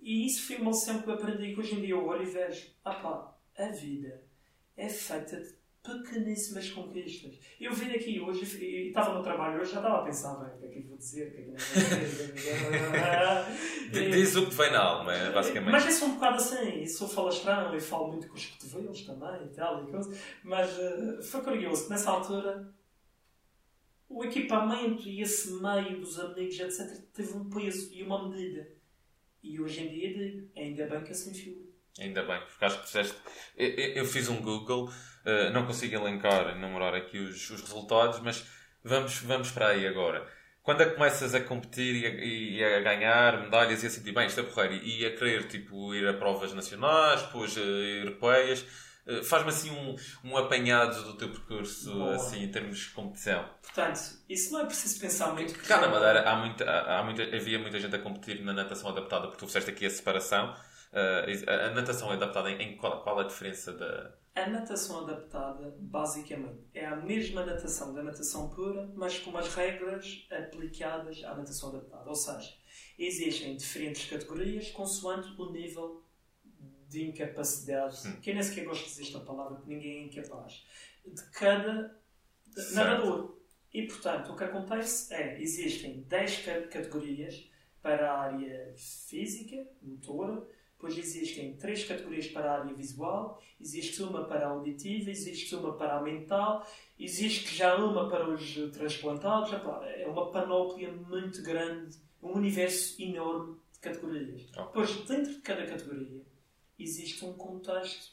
E isso foi uma lição que eu aprendi que hoje em dia eu olho e vejo, opa, a vida é feita de pequeníssimas conquistas. Eu vim aqui hoje e estava no trabalho hoje, já estava a pensar, bem, o que é que eu vou dizer, o que é que não vou dizer. Diz o que vem na alma, basicamente. Mas eu sou um bocado assim, e sou falastrão e falo muito com os cotovelos também e tal e coisa. Mas uh, foi curioso que nessa altura o equipamento e esse meio dos amigos, etc., teve um peso e uma medida. E hoje em dia digo, ainda bem que assim fio. Ainda bem, porque acho que fizeste. Eu, eu, fiz um Google, uh, não consigo elencar, enumerar aqui os, os resultados, mas vamos, vamos para aí agora. Quando é que começas a competir e a, e a ganhar medalhas e a sentir bem, isto é porreiro, e a querer tipo, ir a provas nacionais, depois uh, europeias, uh, faz-me assim um, um apanhado do teu percurso Boa. assim, em termos de competição. Portanto, isso não é preciso pensar muito. Cá na Madeira há muita, há, há muita, havia muita gente a competir na natação adaptada, porque tu fizeste aqui a separação. A natação é adaptada em, em qual, qual, a diferença da. A natação adaptada, basicamente, é a mesma natação da natação pura, mas com as regras aplicadas à natação adaptada. Ou seja, existem diferentes categorias consoante o nível de incapacidade, hum. que eu nem sequer gosto de dizer esta palavra, porque ninguém é incapaz, de cada certo. nadador. E, portanto, o que acontece é, existem 10 categorias para a área física, motora, Depois existem três categorias para a área visual, existe uma para a auditiva, existe uma para a mental, existe já uma para os transplantados. É uma panóplia muito grande, um universo enorme de categorias. Okay. Depois, dentro de cada categoria, existe um contexto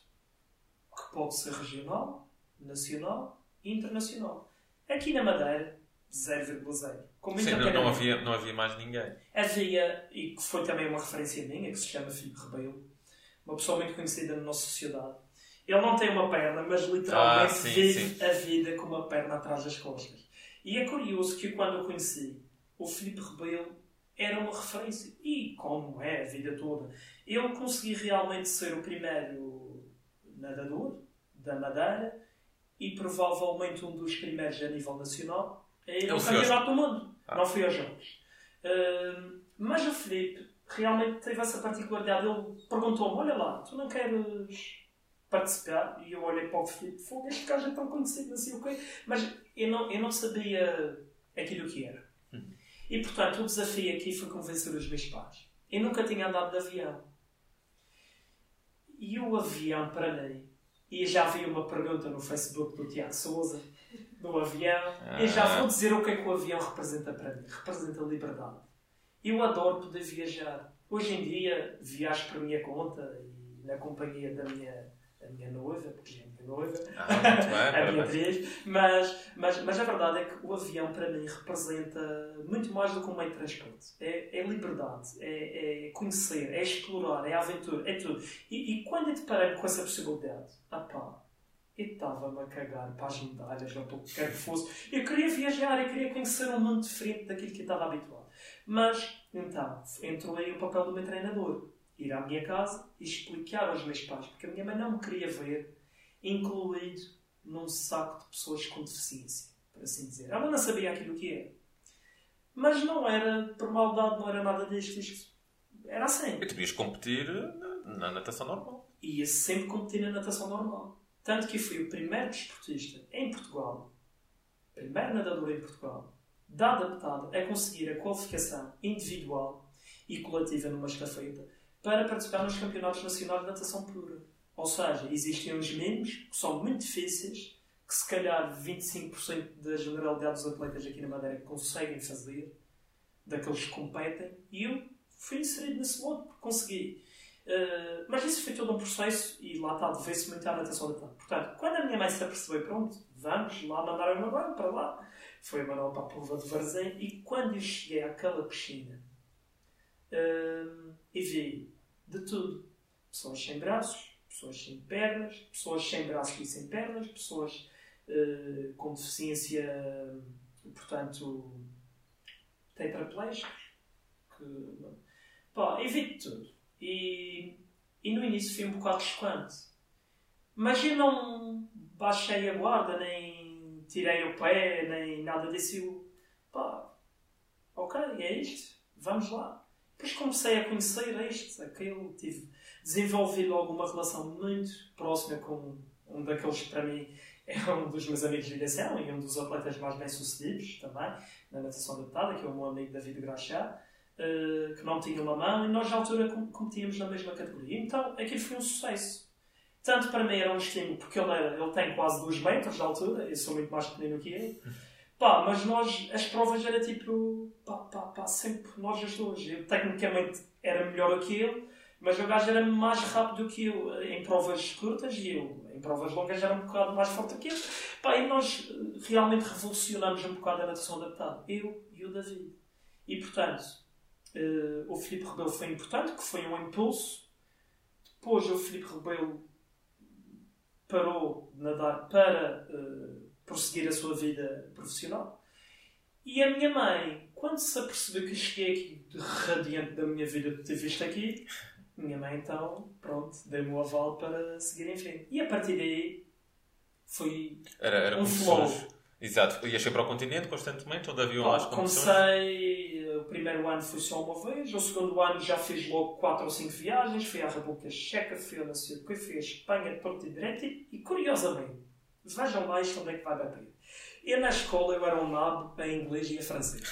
que pode ser regional, nacional e internacional. Aqui na Madeira, 0,0. Sim, não, não, havia, não havia mais ninguém. Havia, e que foi também uma referência minha, que se chama Filipe Rebelo, uma pessoa muito conhecida na nossa sociedade. Ele não tem uma perna, mas literalmente ah, sim, vive sim. a vida com uma perna atrás das costas. E é curioso que quando eu conheci o Filipe Rebelo era uma referência. E como é a vida toda, eu consegui realmente ser o primeiro nadador da Madeira e provavelmente um dos primeiros a nível nacional ir ao campeonato do mundo. Ah. Não fui aos Jogos. Uh, mas o Felipe realmente teve essa particularidade. Ele perguntou-me: Olha lá, tu não queres participar? E eu olhei para o Felipe: Fogo, este gajo é tão conhecido, assim o quê. Mas eu não, eu não sabia aquilo que era. Hum. E portanto, o desafio aqui foi convencer os meus pais. Eu nunca tinha andado de avião. E o avião, para mim, e já vi uma pergunta no Facebook do Tiago Souza no avião. Ah. E já vou dizer o que é que o avião representa para mim. Representa liberdade. Eu adoro poder viajar. Hoje em dia viajo por minha conta e na companhia da minha, da minha noiva, porque é a minha noiva, ah, a minha atriz. Mas, mas, mas a verdade é que o avião para mim representa muito mais do que um meio de transporte. É, é liberdade, é, é, conhecer, é explorar, é aventura, é tudo. E, e quando eu deparei com essa possibilidade, ah pá, e estava-me a cagar para as medalhas ou para o que quer que fosse. Eu queria viajar, eu queria conhecer um mundo diferente daquilo que eu estava habituado. Mas, então, entrou aí o papel do meu treinador. Ir à minha casa e explicar aos meus pais, porque a minha mãe não me queria ver incluído num saco de pessoas com deficiência, por assim dizer. Ela não sabia aquilo que era. Mas não era por maldade, não era nada disto. Era assim. E tu ias competir na natação normal. Ia sempre competir na natação normal. Tanto que fui o primeiro desportista em Portugal, primeiro nadador em Portugal, da adaptada a conseguir a qualificação individual e coletiva numa estafeta para participar nos campeonatos nacionais de natação pura. Ou seja, existem uns mínimos que são muito difíceis, que se calhar 25% da generalidade dos atletas aqui na Madeira conseguem fazer, daqueles que competem, e eu fui inserido nesse modo, porque consegui Uh, mas isso foi todo um processo e lá está, devia-se muito à natação da tarde. Portanto, quando a minha mãe se apercebeu, pronto, vamos lá mandar uma banho para lá, foi a Manuel para a prova de Varzém e quando eu cheguei àquela piscina uh, e vi de tudo: pessoas sem braços, pessoas sem pernas, pessoas sem braços e sem pernas, pessoas uh, com deficiência, portanto, tetraplégicos, que, pá, e vi de tudo E, e no início foi um bocado chocante. Mas eu não baixei a guarda, nem tirei o pé, nem nada disso. Eu, pá, ok, é isto, vamos lá. Depois comecei a conhecer este, aquele, tive, desenvolvi logo uma relação muito próxima com um daqueles, para mim, é um dos meus amigos de ligação e um dos atletas mais bem-sucedidos também, na natação adaptada, que é o meu amigo David Graxá, uh, que não tinha uma mão, e nós, na altura, competíamos na mesma categoria. Então, aquilo foi um sucesso. Tanto para mim era um estímulo, porque ele, era, ele tem quase 2 metros de altura, eu sou muito mais pequenino que ele. Pá, mas nós, as provas era tipo, pá, pá, pá, sempre nós as duas. Eu tecnicamente era melhor que ele, mas o gajo era mais rápido que eu em provas curtas e eu em provas longas era um bocado mais forte que ele. Pá, e nós eh, realmente revolucionamos um bocado a natação adaptada. Eu e o David. E portanto, uh, o Filipe Rebelo foi importante, que foi um impulso. Depois o Filipe Rebelo parou de nadar para uh, prosseguir a sua vida profissional. E a minha mãe, quando se apercebeu que cheguei aqui radiante da minha vida de ter visto aqui, minha mãe então, pronto, deu-me o aval para seguir em frente. E a partir daí foi era, era um flow. Exato, ias para o continente constantemente, onde havia competições? Comecei, o primeiro ano foi só uma vez, o segundo ano já fiz logo 4 ou 5 viagens, fui à República Checa, fui a Nascer, fui à Espanha, Porto e Direito, e curiosamente, vejam lá isto onde é que vai bater. Eu na escola eu era um nabo em inglês e em francês.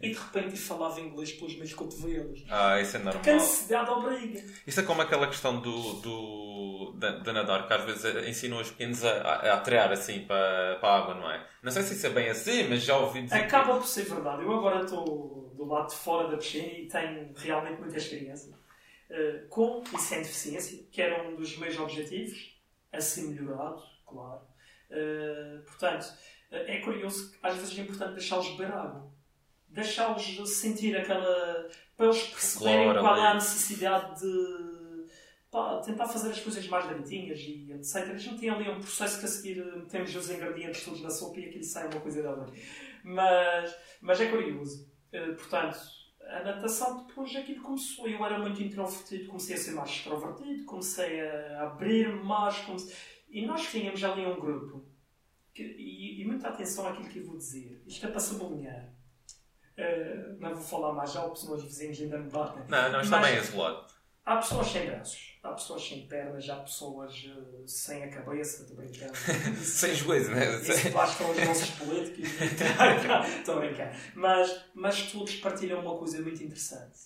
e de repente falava inglês pelos meus cotovelos. Ah, isso é normal. Porque a necessidade obriga. Isso é como aquela questão do, do, da, da nadar, que às vezes ensinam os pequenos a, a, a assim para, para a água, não é? Não sei se isso é bem assim, mas já ouvi dizer. Acaba que... por ser verdade. Eu agora estou do lado de fora da piscina e tenho realmente muita experiência. Uh, com e sem deficiência, que era um dos meus objetivos, assim melhorado, claro. Uh, portanto, é curioso que às vezes é importante deixá-los beber água. Deixá-los sentir aquela. para eles perceberem claro, qual é a necessidade de. Pá, tentar fazer as coisas mais direitinhas e etc. A gente tem ali um processo que a seguir metemos os ingredientes todos na sopa e aquilo sai uma coisa da outra. Mas, mas é curioso. Eh, portanto, a natação depois aquilo começou. Eu era muito introvertido, comecei a ser mais extrovertido, comecei a abrir-me mais. Comecei... E nós tínhamos ali um grupo que, e, e, muita atenção àquilo que eu vou dizer. Isto é para sublinhar. Uh, não vou falar mais alto, senão os vizinhos ainda me batem. Não, não está bem esse lado. Há pessoas sem braços, há pessoas sem pernas, há pessoas uh, sem a cabeça, estou brincando. sem joelhos, né? Isso lá estão os nossos políticos. estou a brincar. Mas, mas todos partilham uma coisa muito interessante.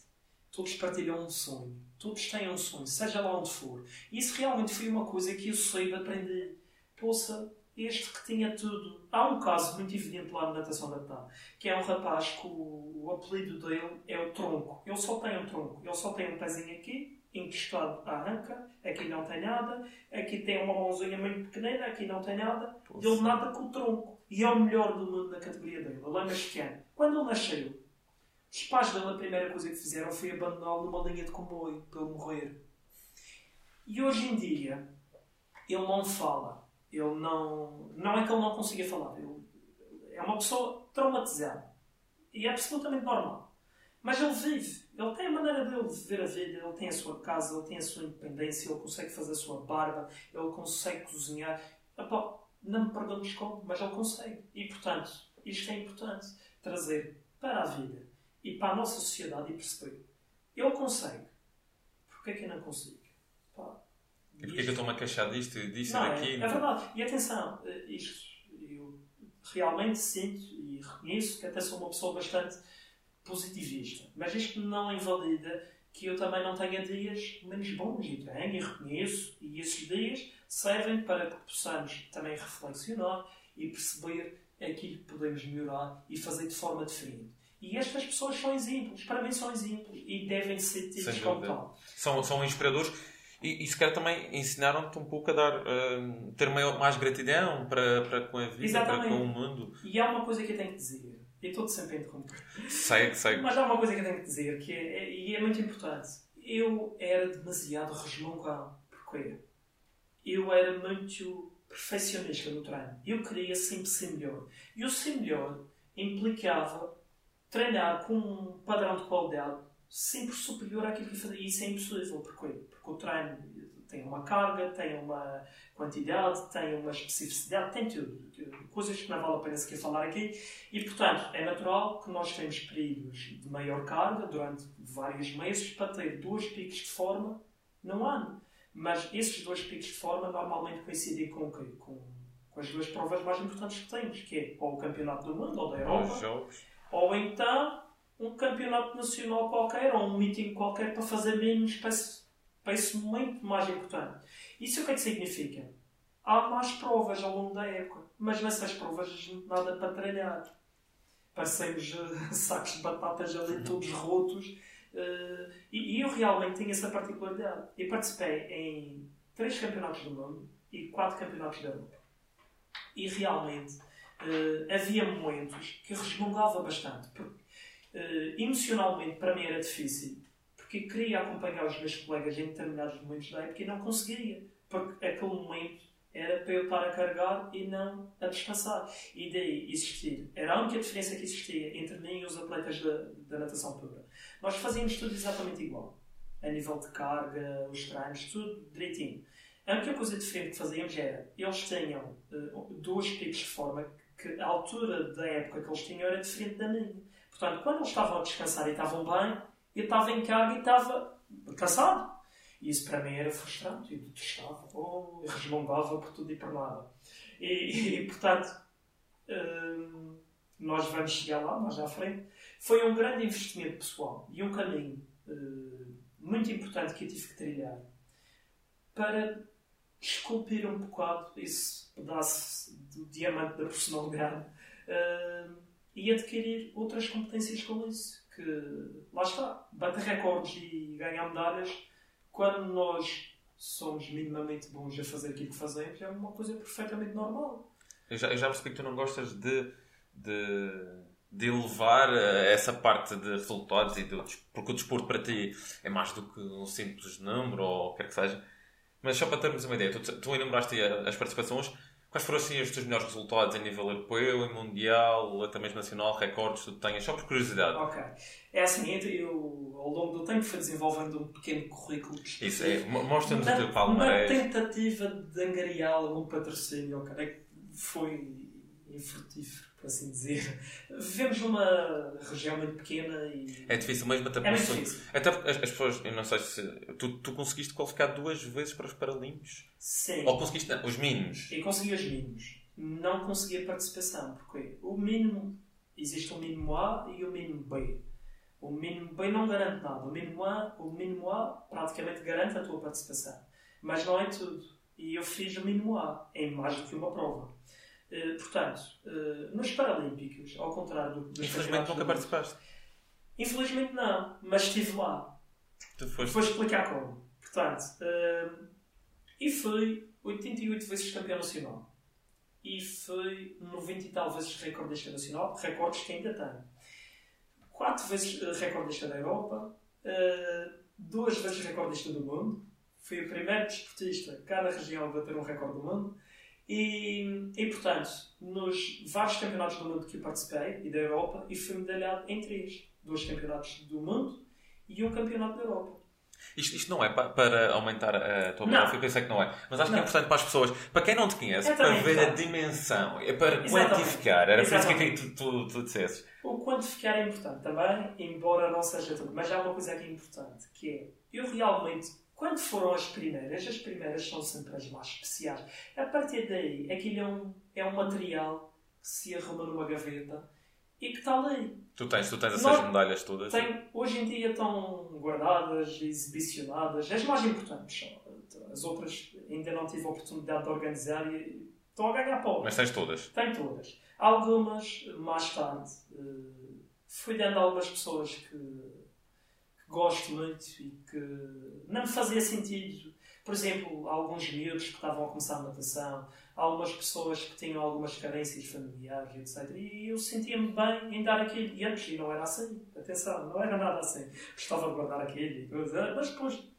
Todos partilham um sonho. Todos têm um sonho, seja lá onde for. E isso realmente foi uma coisa que eu sei de aprender. Poxa, este que tinha tudo. Há um caso muito evidente lá na natação adaptada, que é um rapaz que o, o, apelido dele é o tronco. Ele só tem um tronco, ele só tem um pezinho aqui, encostado à anca, aqui não tem nada, aqui tem uma mãozinha muito pequenina, aqui não tem nada, Poxa. ele nada com o tronco. E é o melhor do mundo na categoria dele. Ele é mexicano. Quando ele nasceu, os pais dele, a primeira coisa que fizeram foi abandoná-lo numa linha de comboio para ele morrer. E hoje em dia, ele não fala ele não. Não é que ele não consiga falar. Ele, é uma pessoa traumatizada. E é absolutamente normal. Mas ele vive. Ele tem a maneira dele de viver a vida. Ele tem a sua casa, ele tem a sua independência, ele consegue fazer a sua barba, ele consegue cozinhar. Epá, não me perguntes como, mas ele consegue. E portanto, isto é importante. Trazer para a vida e para a nossa sociedade e perceber. Ele consegue. Porquê que eu não consigo? E porquê que eu estou-me a queixar disto e disto não, daqui? É, é verdade. E atenção, eh, isto eu realmente sinto e reconheço que até sou uma pessoa bastante positivista. Mas isto não invalida que eu também não tenha dias menos bons e tenho e reconheço. E esses dias servem para que possamos também reflexionar e perceber aquilo que podemos melhorar e fazer de forma diferente. E estas pessoas são exemplos, para mim são exemplos e devem ser tidos como tal. São, são inspiradores e, e se calhar também ensinaram-te um pouco a dar, uh, ter maior, mais gratidão para, para com a vida, Exatamente. para com o mundo. E há uma coisa que eu tenho que dizer. Eu estou-te sempre a interromper. Sei, sei. Mas há uma coisa que eu tenho que dizer que é, é, e é muito importante. Eu era demasiado resmungão. Porquê? Eu era muito perfeccionista no treino. Eu queria sempre ser melhor. E o ser melhor implicava treinar com um padrão de qualidade sempre superior àquilo que fazia. E isso é impossível. Porquê? Porque o treino tem uma carga, tem uma quantidade, tem uma especificidade, tem tudo. Coisas que não vale a pena sequer falar aqui. E, portanto, é natural que nós tenhamos períodos de maior carga durante vários meses para ter dois picos de forma num ano. Mas esses dois picos de forma normalmente coincidem com o quê? Com, com as duas provas mais importantes que temos, que é ou o Campeonato do Mundo ou da Europa, ou então um campeonato nacional qualquer ou um meeting qualquer para fazer menos para esse momento mais importante. Isso o que é que significa? Há mais provas ao longo da época, mas nessas provas nada para tralhar. Parecemos uh, sacos de batatas ali todos rotos. Uh, e, e, eu realmente tenho essa particularidade. Eu participei em três campeonatos do mundo e quatro campeonatos da Europa. E realmente uh, havia momentos que resmungava bastante. Porque uh, emocionalmente para mim era difícil, porque queria acompanhar os meus colegas em determinados momentos da época e não conseguiria, porque aquele momento era para eu estar a carregar e não a descansar. E daí existir. Era a única diferença que existia entre mim e os atletas da, da natação pura. Nós fazíamos tudo exatamente igual. A nível de carga, os treinos, tudo direitinho. A única coisa diferente que fazíamos era, eles tinham uh, dois picos de forma que a altura da época que eles tinham era diferente da minha. Portanto, quando eles estavam a descansar e estavam bem, eu estava em carga e estava cansado. E isso para mim era frustrante. Eu detestava, ou oh, resmungava por tudo e por nada. E, e portanto, hum, nós vamos chegar lá, mais à frente. Foi um grande investimento pessoal e um caminho hum, muito importante que eu tive que trilhar para esculpir um bocado esse pedaço do diamante da personalidade. Hum, e adquirir outras competências com isso. Que, lá está, bater recordes e ganhar medalhas, quando nós somos minimamente bons a fazer aquilo que fazemos, é uma coisa perfeitamente normal. Eu já, eu já percebi que tu não gostas de, de, de elevar eh, essa parte de resultados, e de, porque o desporto para ti é mais do que um simples número ou o que quer que seja. Mas só para termos uma ideia, tu, tu enumeraste as participações, Quais foram assim os teus melhores resultados em nível europeu, em mundial, até mesmo nacional, recordes que tu tenhas? Só por curiosidade. Ok. É assim, eu ao longo do tempo fui desenvolvendo um pequeno currículo Isso é, mostra-nos o teu palmarés. Uma tentativa de angariar algum patrocínio, ok? Foi infrutífero por assim dizer. Vivemos numa região muito pequena e. É difícil mesmo até é difícil. Até as, as, pessoas, eu não sei se. Tu, tu conseguiste qualificar duas vezes para os Paralímpicos? Sim. Ou conseguiste não, os mínimos? Eu consegui os mínimos. Não consegui a participação, porque o mínimo. Existe o mínimo A e o mínimo B. O mínimo B não garante nada. O mínimo A, o mínimo A praticamente garante a tua participação. Mas não é tudo. E eu fiz o mínimo A em mais do que uma prova. Eh, portanto, uh, nos Paralímpicos, ao contrário do, Infelizmente nunca participaste. Infelizmente não, mas estive lá. Tu foste. Vou explicar como. Portanto, uh, e fui 88 vezes campeão nacional. E fui 90 e tal vezes recordista nacional, recordes que ainda tenho. 4 vezes recordista da Europa, duas vezes recordista do mundo. Fui o primeiro desportista, cada região, a bater um recorde do mundo. E, e, portanto, nos vários campeonatos do mundo que eu participei e da Europa, e fui medalhado em três: dois campeonatos do mundo e um campeonato da Europa. Isto, isto não é para, para aumentar a tua biografia, eu pensei que não é. Mas acho não. que é importante para as pessoas, para quem não te conhece, para ver a dimensão, é para Exatamente. quantificar. Era por isso que tu, tu, tu dissesses. O quantificar é importante também, embora não seja tudo. Mas há uma coisa aqui importante, que é, eu realmente quando foram as primeiras, as primeiras são sempre as mais especiais. A partir daí, aquilo é um, é um material que se arruma numa gaveta e que está ali. Tu tens, tu tens essas Nós, medalhas todas? Tenho, hoje em dia estão guardadas, exibicionadas. As mais importantes As outras ainda não tive a oportunidade de organizar e estão a ganhar pau. Mas tens todas? Tenho todas. Algumas, mais tarde, eh, fui dando a algumas pessoas que gosto muito e que não me fazia sentido. Por exemplo, alguns miúdos que estavam a começar a natação, algumas pessoas que tinham algumas carências familiares, etc. E eu sentia-me bem em dar aquilo. E antes e não era assim. Atenção, não era nada assim. Gostava de guardar aquilo Mas depois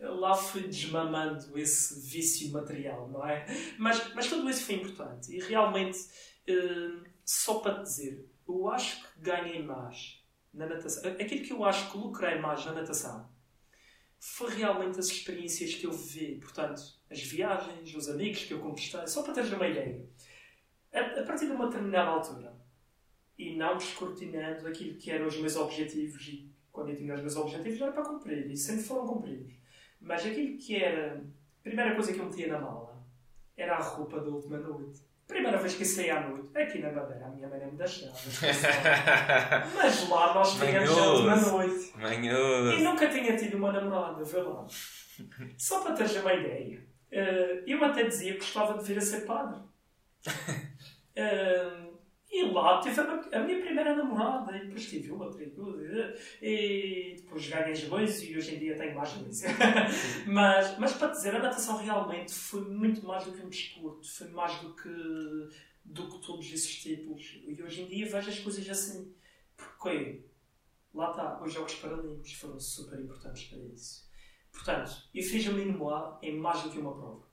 lá fui desmamando esse vício material, não é? Mas, mas tudo isso foi importante. E realmente, eh, só para te dizer, eu acho que ganhei mais na natação, aquilo que eu acho que lucrei mais na natação foi realmente as experiências que eu vivi. Portanto, as viagens, os amigos que eu conquistei, só para teres uma ideia. A, a partir de uma determinada altura, e não descortinando aquilo que eram os meus objetivos, e quando eu tinha os meus objetivos era para cumprir, e sempre foram cumpridos. Mas aquilo que era. A primeira coisa que eu metia na mala era a roupa da última noite. Primeira vez que saí à noite, aqui na Madeira, a minha mãe não me deixava. Mas lá nós tínhamos a última noite. Manhoso. E nunca tinha tido uma namorada, vê lá. Só para teres uma ideia. eh, eu até dizia que gostava de vir a ser padre. E lá tive a, minha primeira namorada, e depois tive outra e depois ganhei as dois e hoje em dia tenho mais dois. mas, mas para dizer, a natação realmente foi muito mais do que um desporto, foi mais do que, do que todos esses tipos. E hoje em dia vejo as coisas assim. Porque, lá está, os Jogos Paralímpicos foram super importantes para isso. Portanto, eu fiz a Minoa em mais do que uma prova.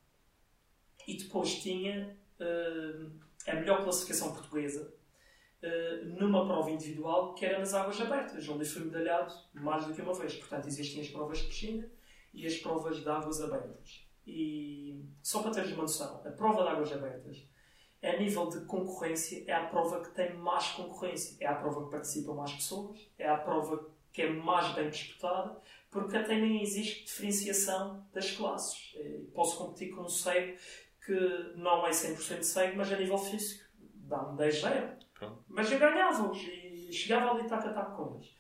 E depois tinha eh, a melhor classificação portuguesa eh, numa prova individual que era nas águas abertas, onde fui medalhado mais do que uma vez. Portanto, existem as provas de piscina e as provas de águas abertas. E só para teres uma noção, a prova de águas abertas, a nível de concorrência, é a prova que tem mais concorrência. É a prova que participam mais pessoas, é a prova que é mais bem disputada, porque até nem existe diferenciação das classes. Eh, Posso competir com um cego que não é 100% cego, mas a nível físico dá-me 10 0 Pronto. Mas eu ganhava-os e chegava ali tac a tac com eles.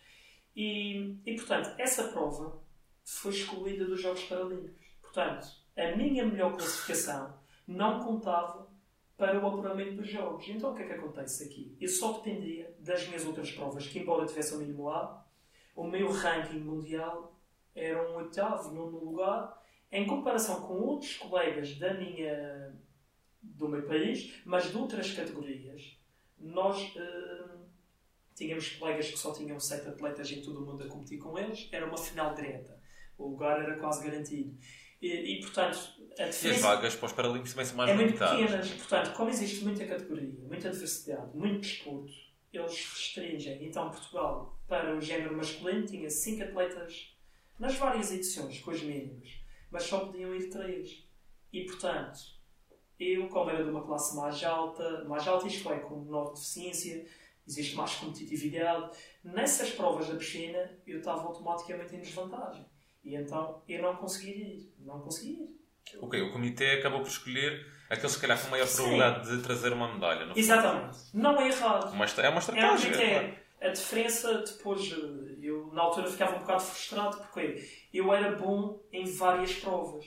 E, e, portanto, essa prova foi excluída dos Jogos Paralímpicos. Portanto, a minha melhor classificação não contava para o apuramento dos Jogos. Então, o que é que acontece aqui? Eu só dependia das minhas outras provas, que embora tivesse o mínimo A, o meu ranking mundial era um oitavo, nono lugar, em comparação com outros colegas da minha, do meu país, mas de outras categorias. Nós eh, tínhamos colegas que só tinham sete atletas em todo o mundo a competir com eles, era uma final direta. O lugar era quase garantido. E, e, portanto, a E as diferença vagas para os Paralímpicos também são mais é muito limitadas. pequenas. Portanto, como existe muita categoria, muita diversidade, muito desporto, eles restringem. Então, Portugal, para o género masculino, tinha 5 atletas nas várias edições, com as mínimas, mas só podiam ir 3. E, portanto, eu, como era de uma classe mais alta, mais alta isto é, com menor deficiência, existe mais competitividade, nessas provas da piscina eu estava automaticamente em desvantagem. E então eu não conseguia ir. Não conseguia ir. Ok, o comitê acabou por escolher aqueles, se calhar, com maior Sim. probabilidade de trazer uma medalha. Fundo. Exatamente. Não é errado. Estra- é uma É um estratégia. claro. critério. A diferença, depois, eh, na altura ficava um bocado frustrado porque eu era bom em várias provas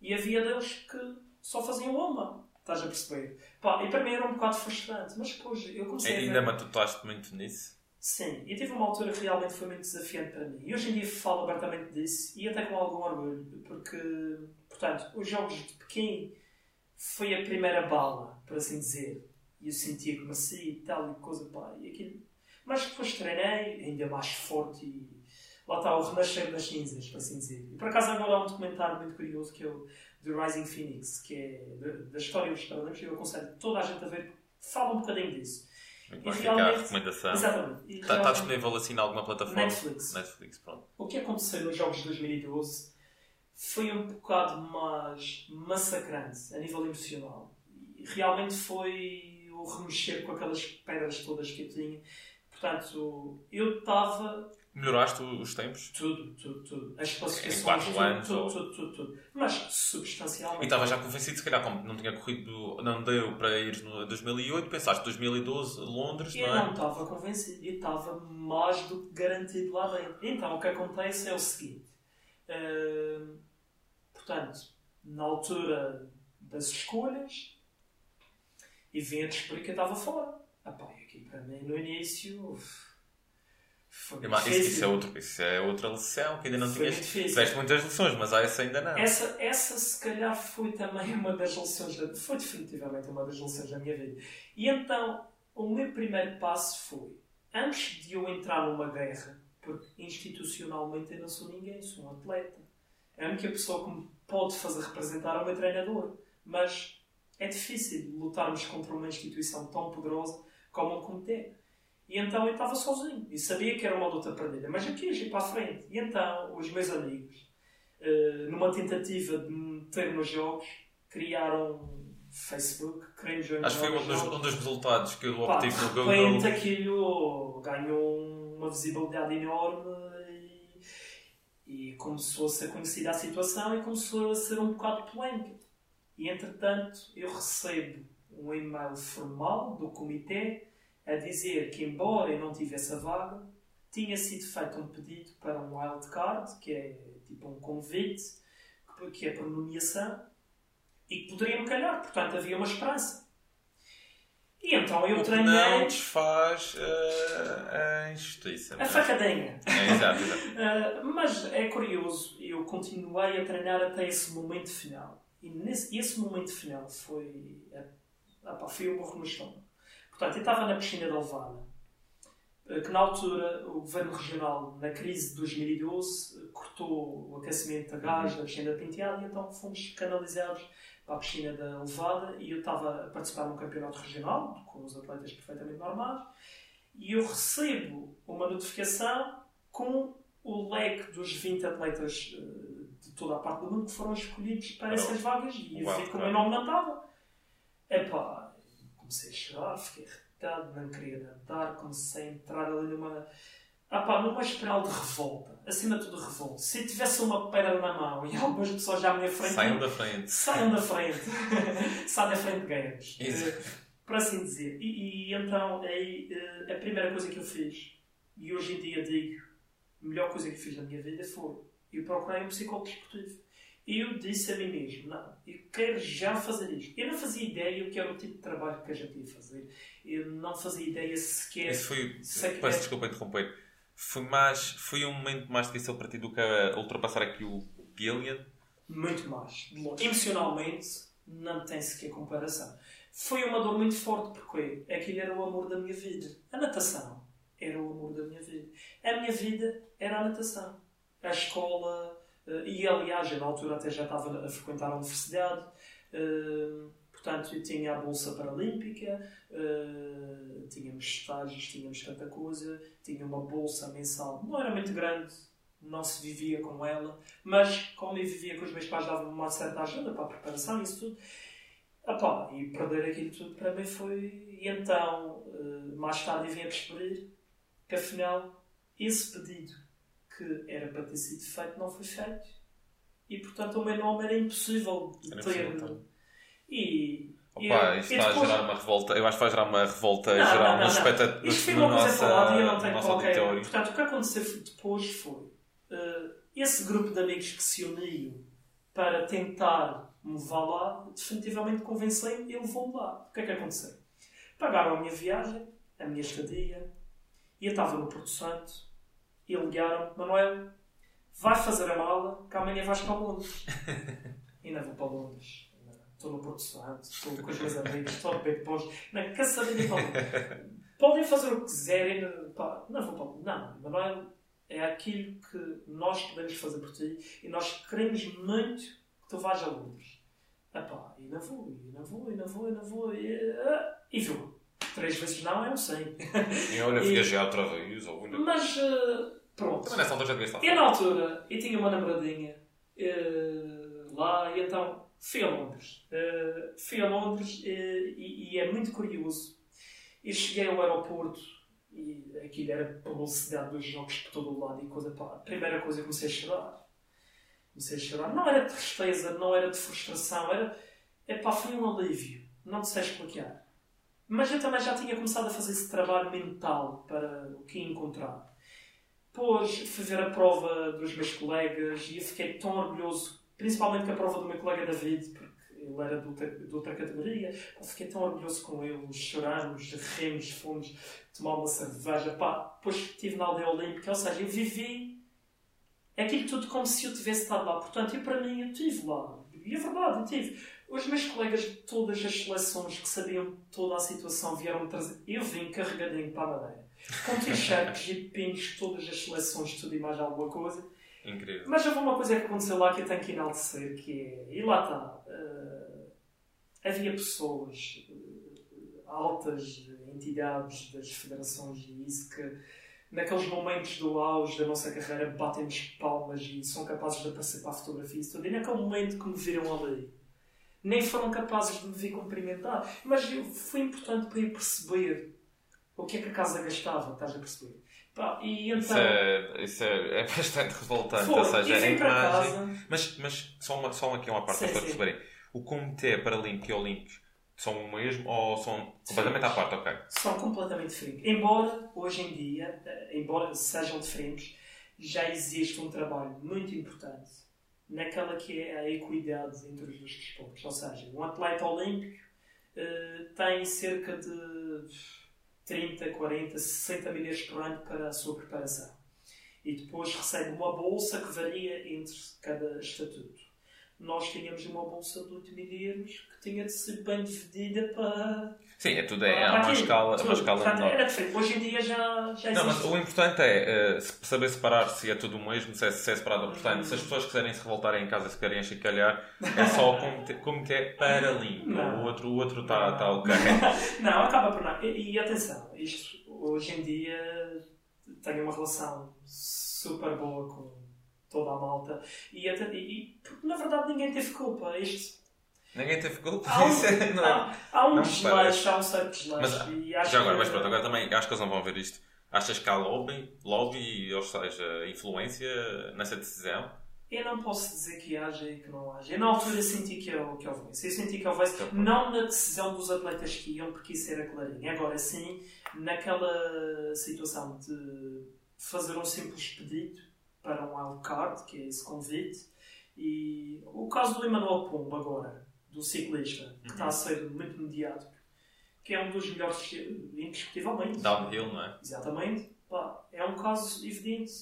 e havia deles que só faziam uma. Estás a perceber? Pá, e para mim era um bocado frustrante, mas depois eu comecei a ver... Ainda matutaste muito nisso. Sim, e tive uma altura que realmente foi muito desafiante para mim. E hoje em dia falo abertamente disso e até com algum orgulho, porque, portanto, os Jogos de Pequim foi a primeira bala, por assim dizer. E eu sentia que macia e tal, e coisa, pá, e aquilo. Mas depois treinei, ainda mais forte e lá está o renascer das cinzas, por assim dizer. E por acaso agora há um documentário muito curioso que é o The Rising Phoenix, que é da- história dos Paralímpicos, e eu aconselho toda a gente a ver, fala um bocadinho disso. Muito bem, fica a realmente- recomendação. Exatamente. Está, está disponível assim em alguma plataforma? Netflix. Netflix, pronto. O que aconteceu nos Jogos de 2012 foi um bocado mais massacrante a nível emocional. Realmente foi o remexer com aquelas pedras todas que eu tinha. Portanto, eu estava Melhoraste os tempos? tudo, tudo, tudo. As classificações, Em quatro tudo, anos, tudo, ou- tudo, tudo, tudo. Mas substancialmente. E estava já convencido, se calhar, como não tinha corrido, não deu para ir no 2008, pensaste 2012, Londres, Eu não não é? estava convencido, eu estava mais do que garantido lá dentro. Então, o que acontece é o seguinte: hum, portanto, na altura das escolhas, e a descobrir que eu estava fora. Ah, e para mim, no início, foi mas difícil. isso, é outro, isso é outra lição que ainda não Foi tinhas. Tiveste muitas lições, mas há essa ainda não. Essa, essa, se calhar, foi também uma das lições, da, foi definitivamente uma das lições da minha vida. E então, o meu primeiro passo foi, antes de eu entrar numa guerra, porque institucionalmente eu não sou ninguém, sou um atleta. A única pessoa que me pode fazer representar é o meu treinador. Mas é difícil lutarmos contra uma instituição tão poderosa como comitê. E então eu estava sozinho. E sabia que era uma luta perdida. Mas eu quis ir para a frente. E então os meus amigos, uh, numa tentativa de me meter nos jogos, criaram Facebook, jogar Acho que foi um dos, um dos resultados que eu obtive de no Google. repente aquilo ganhou uma visibilidade enorme e, e começou a ser conhecida a situação e começou a ser um bocado polémica. E entretanto eu recebo um e-mail formal do comitê a dizer que, embora eu não tivesse a vaga, tinha sido feito um pedido para um wildcard, que é tipo um convite, que é por nomeação, e que poderia me calhar. Portanto, havia uma esperança. E então eu O treinei não desfaz eh, a injustiça. a é? facadinha. É, exato, exato. Uh, mas é curioso, eu continuei a treinar até esse momento final. E nesse, esse momento final foi. ah, pá, foi um no estômago. Portanto, eu estava na piscina da Levada, uh, que na altura o governo regional, na crise de 2012, uh, cortou o aquecimento a gás da piscina da Penteado e então fomos canalizados para a piscina da Levada e eu estava a participar num campeonato regional, com os atletas perfeitamente normais, e eu recebo uma notificação com o leque dos 20 atletas eh, de toda a parte do mundo que foram escolhidos para essas vagas e eu vi que o meu nome não estava. Epá, comecei a chorar, fiquei irritado, não queria nadar, comecei a entrar ali numa. Ah pá, numa espiral de revolta, acima de tudo revolta. Se tivesse uma pedra na mão e algumas pessoas já à minha frente, Saiam da frente. saiam da frente. Sai da frente, ganhamos. Isso. Eh, Por assim dizer. E, e então, aí, eh, a primeira coisa que eu fiz, e hoje em dia digo, a melhor coisa que fiz na minha vida foi, eu procurei um psicólogo desportivo. Eu disse a mim mesmo, não, eu quero já fazer isto. Eu não fazia ideia o que era o tipo de trabalho que a gente ia fazer. Eu não fazia ideia sequer... Esse foi. Que Peço é- desculpa interromper. Foi, mais, foi um momento mais difícil para ti do que a ultrapassar aqui o Gillian. Muito mais. Emocionalmente, não tem sequer comparação. Foi uma dor muito forte, porque aquilo era o amor da minha vida. A natação era o amor da minha vida. A minha vida era a natação. A escola, e aliás, na altura até já estava a frequentar a universidade, eh, portanto eu tinha a Bolsa Paralímpica, eh, tínhamos estágios, tínhamos tanta coisa, tinha uma bolsa mensal, não era muito grande, não se vivia com ela, mas como eu vivia com os meus pais, dava-me uma certa ajuda para a preparação e isso tudo. Epá, e perder aquilo tudo para mim foi. E então, eh, mais tarde, eu vim a perceber que afinal esse pedido que era para ter sido feito não foi feito. E portanto, o meu nome era impossível de Era ter. impossível, então. E. Opa, e- isto a depois- gerar uma revolta. Eu acho que vai gerar uma revolta Não, geral não, não, nos não. espectadores Isto foi uma coisa nosso, falada e eu não tenho qualquer. auditório. Portanto, o que aconteceu depois foi eh, esse grupo de amigos que se uniu para tentar me levar lá, definitivamente convencei-me e levou-me lá. O que é que aconteceu? Pagaram a minha viagem, a minha estadia, e eu estava no Porto Santo e ligaram Manuel, vai fazer a mala que amanhã vais para Londres. e não vou para Londres. Estou no Porto Santo, estou com os meus amigos, estou a beber depois. Não saber de Londres. Podem fazer o que quiserem, pá, não vou para Londres. Não, Manuel, é aquilo que nós podemos fazer por ti e nós queremos muito que tu vás a Londres. Epá, e não vou, e não vou, e não vou, e não vou, e, ah, e vou. Três vezes não é um 100. E olha, E- viajei outra vez. ou ainda- Mas, ah, pronto. Também já devia estar. E na altura, eu tinha uma namoradinha eh, lá, e então fui a Londres. Eh, fui a Londres eh, e, e é muito curioso. Eu cheguei ao aeroporto e aquilo era publicidade dos jogos por todo o lado e coisa pá. A primeira coisa, eu comecei a chorar. Comecei a chorar. Não era de tristeza, não era de frustração, era. Epá, foi um alívio. Não te sei explicar. Mas eu também já tinha começado a fazer esse trabalho mental para o que encontrar. Depois fui ver a prova dos meus colegas e eu fiquei tão orgulhoso, principalmente com a prova do meu colega David, porque ele era de outra, categoria. Eu fiquei tão orgulhoso com ele, choramos, rimos, fomos tomar uma cerveja. Pá, depois estive na aldeia olímpica, ou seja, eu vivi aquilo tudo como se eu tivesse estado lá. Portanto, eu para mim, eu estive lá. E é verdade, eu tive. Os meus colegas de todas as seleções que sabiam toda a situação vieram-me trazer. Eu vim carregadinho para a Madeira. Com t-shirts e pins de todas as seleções, tudo e mais alguma coisa. Incrível. Mas houve uma coisa que aconteceu lá que eu tenho que enaltecer, que é... E lá está. eh, havia pessoas... eh, altas entidades das federações e isso que naqueles momentos do auge da nossa carreira batem-nos palmas e são capazes de aparecer para a fotografia e tudo. E naquele momento que me viram ali, nem foram capazes de me vir cumprimentar. Mas foi importante para eu perceber o que é que a casa gastava, estás a perceber? Pá, e então... Isso, é, isso é, é bastante revoltante. Foi, ou seja, a para imagem. Mas, mas só, uma, só aqui uma parte Sim, para sim. perceberem. O Comitê Paralímpico e Olímpico são o mesmo ou são completamente à parte? Ok. são completamente diferentes. Embora, hoje em dia, embora sejam diferentes, já existe um trabalho muito importante naquela que é a equidade entre os dois desportos. Ou seja, um atleta olímpico eh, tem cerca de 30, 40, 60 mil por ano para a sua preparação. E depois recebe uma bolsa que varia entre cada estatuto. Nós tínhamos uma bolsa de 8 mil que tinha de ser bem dividida para Sim, é tudo. É, Ah, uma aquilo, escala, é uma tudo. escala Portanto, menor. Era diferente. Hoje em dia já, já Não, mas o importante é eh, saber separar se é tudo o mesmo, se é, se é separado. Portanto, se as pessoas quiserem se revoltarem em casa, se querem chicalhar, é só o comitê paralímpico. Não. O outro o outro está tá ok. Não, acaba por não. E, e atenção, isto hoje em dia tenho uma relação super boa com toda a malta e, até, e, e porque, na verdade ninguém teve culpa. Isto, Ninguém teve culpa há, um, disso. não é? há, há um desleixo, há um certo desleixo. Mas, e acho Já agora, que- mas pronto, agora também acho que eles não vão ver isto. Achas que há lobby, lobby ou seja, influência nessa decisão? Eu não posso dizer que haja e que não haja. Eu na altura senti que, eu, que houvesse. Eu senti que houvesse, Então, não na decisão dos atletas que iam, porque isso era clarinho. Agora sim, naquela situação de fazer um simples pedido para um wildcard, que é esse convite, e o caso do Emanuel Pombo agora, do ciclista, que está a ser muito mediático, que é um dos melhores, indiscutivelmente. Downhill, não é? Exatamente. Pá, é um caso evidente.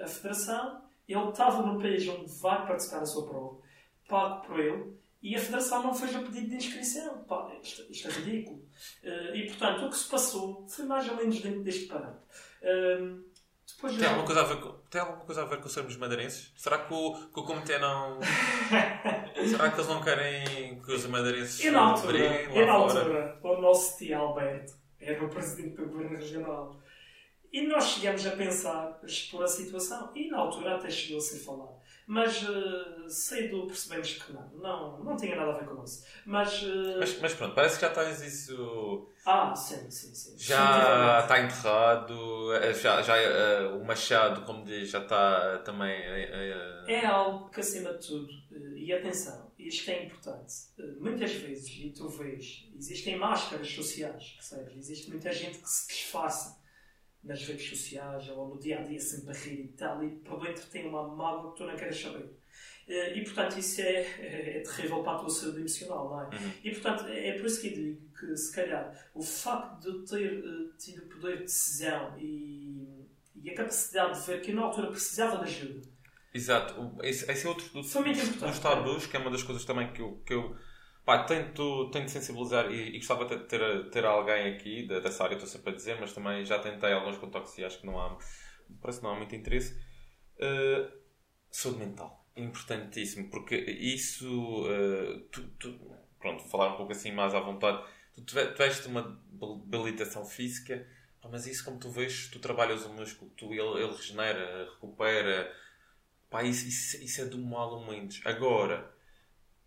A Federação, ele estava num país onde vai participar da sua prova, pago por ele, e a Federação não fez o pedido de inscrição. Pá, isto, isto é ridículo. Eh, e, portanto, o que se passou foi mais ou menos dentro deste parâmetro. Ehm, depois Tem alguma coisa a ver com, tem alguma coisa a ver com sermos madeirenses? Será que o, que o comitê não. Será que eles não querem que os madeirenses E na altura, e na altura o nosso tio Alberto era o presidente do governo regional. E nós chegamos a pensar, expor a situação, e na altura até chegou a ser falado. Mas uh, cedo percebemos que não, não, não tinha nada a ver com isso. Mas, eh, Mas, mas pronto, parece que já tens isso. Ah, sim, sim, sim. Já está enterrado, eh, já, já, eh, o Machado, como diz, já está também. eh, eh, É algo que, acima de tudo, e atenção, isto é importante, muitas vezes, e tu vês, existem máscaras sociais, percebes? Existe muita gente que se disfarça nas redes sociais ou no dia a dia sempre a rir e tal, e por dentro tem uma mágoa que tu não queres saber. Eh, E portanto, isso é, é, é terrível para a tua saúde emocional, não é? Uhum. E portanto, é é por isso que eu digo que se calhar o facto de eu ter eh, tido poder de decisão e, e a capacidade de ver que eu na altura precisava de ajuda. Exato, O- esse, esse é outro muito dos, tabus, que é uma das coisas também que eu, que eu pá, tento, tento sensibilizar e, e gostava de ter, ter alguém aqui dessa área, estou sempre a dizer, mas também já tentei alguns contactos e acho que não há, parece que não há muito interesse. Uh, saúde mental, importantíssimo, porque isso, uh, tu, tu- pronto, falar um pouco assim mais à vontade, tu tive- tiveste uma debilitação física, mas isso como tu vês, tu trabalhas o músculo, tu, ele, ele regenera, recupera, Pá, isso, isso, isso é do mal a muitos. Agora,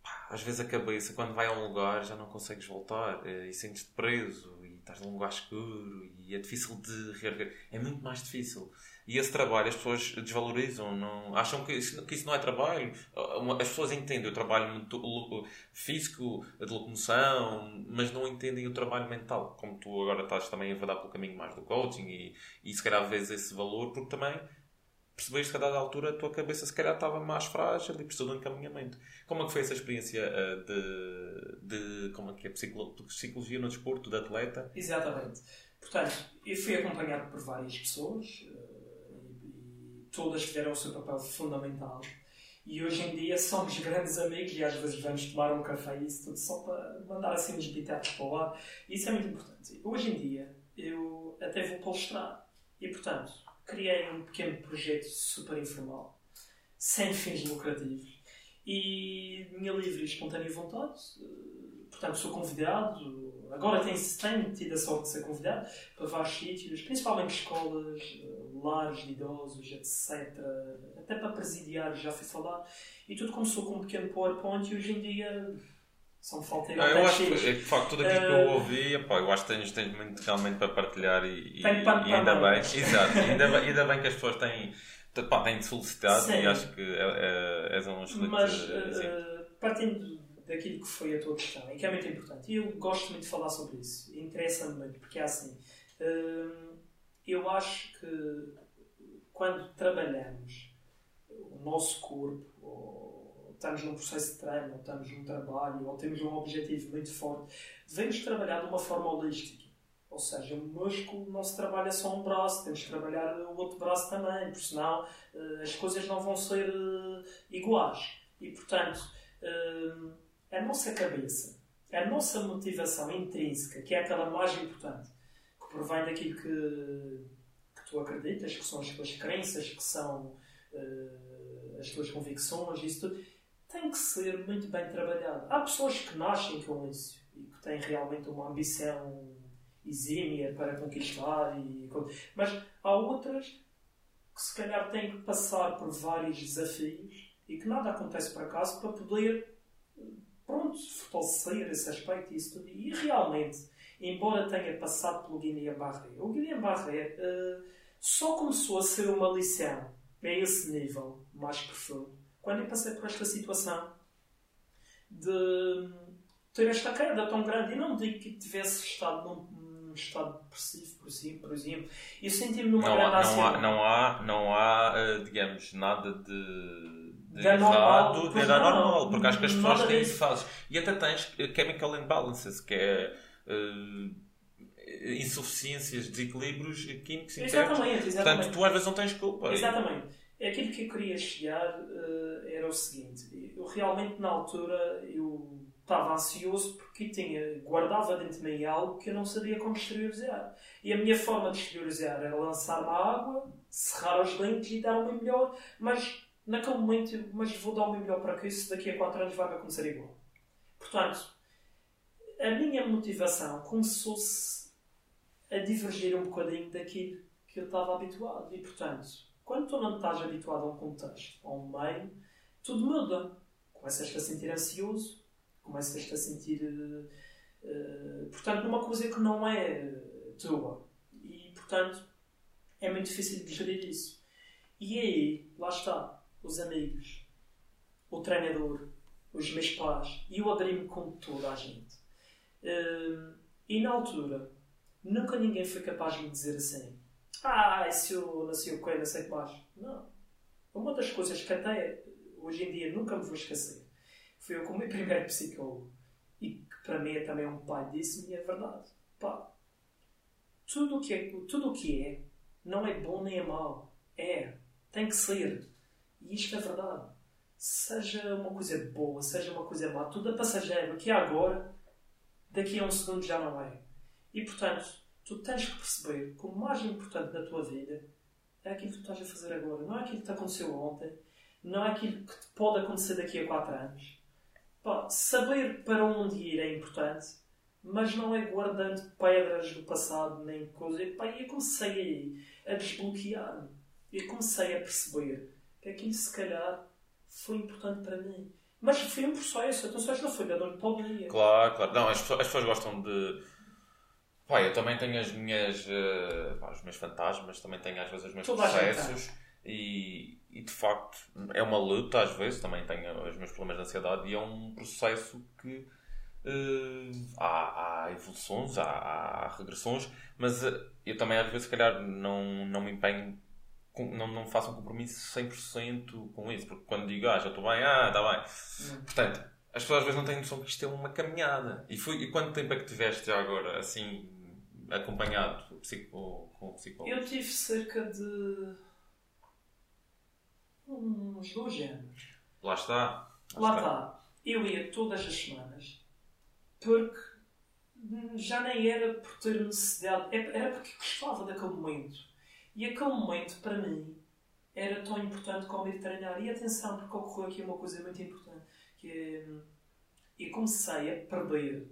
pá, às vezes a cabeça, quando vai a um lugar, já não consegues voltar eh, e sentes-te preso e estás num lugar escuro e é difícil de reerguer. É muito mais difícil. E esse trabalho as pessoas desvalorizam, não, acham que isso, que isso não é trabalho. As pessoas entendem o trabalho físico, de locomoção, mas não entendem o trabalho mental. Como tu agora estás também a verdade pelo caminho mais do coaching e, e se calhar vês esse valor, porque também percebeste que a dada altura a tua cabeça se calhar estava mais frágil e precisou de um encaminhamento. Como é que foi essa experiência eh, de, de como é que é, psicolo- psicologia no desporto, de atleta? Exatamente. Portanto, eu fui acompanhado por várias pessoas eh, todas tiveram o seu papel fundamental. E hoje em dia somos grandes amigos e às vezes vamos tomar um café e isso tudo só para mandar assim uns bitados para o lado. Isso é muito importante. Hoje em dia eu até vou palestrar e, portanto, criei um pequeno projeto super informal, sem fins lucrativos e minha livre e espontânea vontade. Portanto, sou convidado, agora tenho, tenho tido a sorte de ser convidado para vários sítios, principalmente escolas, lares de idosos, etc. Até para presidiários já fui falar. E tudo começou com um pequeno PowerPoint e hoje em dia só me falta ir ah, eu acho que, de facto, tudo aquilo uh, que eu eh, ouvi, epá, eu acho que tens, tens muito realmente para partilhar e, e, e ainda bem, exato, ainda, bem, ainda bem que as pessoas têm, pá, têm solicitado Sim. e acho que é, é, és um excelente Mas, uh, partindo daquilo que foi a tua questão, e que é muito importante, e eu gosto muito de falar sobre isso, interessa-me muito, porque é assim, uh, eu acho que quando trabalhamos o nosso corpo, ou estamos num processo de treino, ou estamos num trabalho, ou temos um objetivo muito forte, devemos trabalhar de uma forma holística. Ou seja, o músculo não se trabalha só um braço, temos que trabalhar o outro braço também, porque senão uh, as coisas não vão ser uh, iguais. E, portanto, uh, a nossa cabeça, a nossa motivação intrínseca, que é aquela mais importante, que provém daquilo que, que tu acreditas, que são as tuas crenças, que são uh, as tuas convicções, isso tudo, tem que ser muito bem trabalhado. Há pessoas que nascem com isso e que têm realmente uma ambição exímia para conquistar, e, mas há outras que se calhar têm que passar por vários desafios e que nada acontece por acaso para poder pronto, fortalecer esse aspecto e isso tudo. E realmente, embora tenha passado pelo Guilherme Barré, o Guilherme Barré uh, só começou a ser uma lição a esse nível mais profundo quando eu passei por esta situação de ter esta queda tão grande. E não digo que tivesse estado num, estado depressivo, por exemplo, por exemplo. Eu senti-me numa não grande há, não há, não há, não há, uh, digamos, nada de de é de dar normal, porque acho que as pessoas têm fases. E até tens chemical imbalances, que é uh, insuficiências, desequilíbrios químicos Exatamente, exatamente. Portanto, tu às vezes não tens culpa. Exatamente. É aquilo que eu queria chegar uh, era o seguinte. Eu realmente, na altura, eu estava ansioso porque tinha, guardava dentro de mim algo que eu não sabia como exteriorizar. E a minha forma de exteriorizar era lançar-me à água, cerrar os dentes e dar uma melhor, mas naquele momento, mas vou dar o meu melhor para que isso daqui a 4 anos vai acontecer igual. Portanto, a minha motivação começou-se a divergir um bocadinho daquilo que eu estava habituado. E, portanto, quando tu não estás habituado a um contexto, a um meio, tudo muda. Começas-te a sentir ansioso, começas-te a sentir. Uh, uh, portanto, numa coisa que não é tua. E, portanto, é muito difícil de gerir isso. E aí, lá está os amigos, o treinador, os meus pais. E eu abri-me com toda a gente. Uh, e na altura, nunca ninguém foi capaz de me dizer assim: Ah, se eu nasci o que, não sei o que mais. Não. Uma das coisas que até hoje em dia nunca me vou esquecer foi eu com o meu primeiro psicólogo. E que para mim é também um pai disse-me: É verdade. Pá, tudo o que é, tudo que é não é bom nem é mau. É. Tem que ser. E isto é verdade. Seja uma coisa boa, seja uma coisa má, tudo é passageiro. Aqui agora, daqui a um segundo já não é. E portanto, tu tens que perceber que o mais importante na tua vida é aquilo que tu estás a fazer agora. Não é aquilo que te aconteceu ontem, não é aquilo que te pode acontecer daqui a 4 anos. Pá, saber para onde ir é importante, mas não é guardando pedras do passado nem coisas. Pá, eu comecei a desbloquear-me. Eu comecei a perceber que aquilo se calhar foi importante para mim. Mas foi um processo, então só não foi da de Claro, claro. Não, as pessoas, as pessoas gostam de. Pá, eu também tenho as minhas. Uh, pá, os meus fantasmas, também tenho às vezes os meus Toda processos. E, e de facto é uma luta às vezes, também tenho os meus problemas de ansiedade e é um processo que uh, há, há, evoluções, há, há regressões, mas uh, eu também às vezes se calhar não, não me empenho não, não faço um compromisso 100% com isso, porque quando digo, ah, já estou bem, ah, está bem. Portanto, as pessoas às vezes não têm noção que isto é uma caminhada. E, foi, e quanto tempo é que tiveste já agora, assim, acompanhado com o psicólogo? Eu tive cerca de uns dois anos. Lá está. Lá, Lá está. está. Eu ia todas as semanas porque já nem era por ter necessidade, era porque gostava daquele momento e aquele momento, para mim, era tão importante como ir treinar. E atenção, porque ocorreu aqui uma coisa muito importante, que é... e comecei a perder.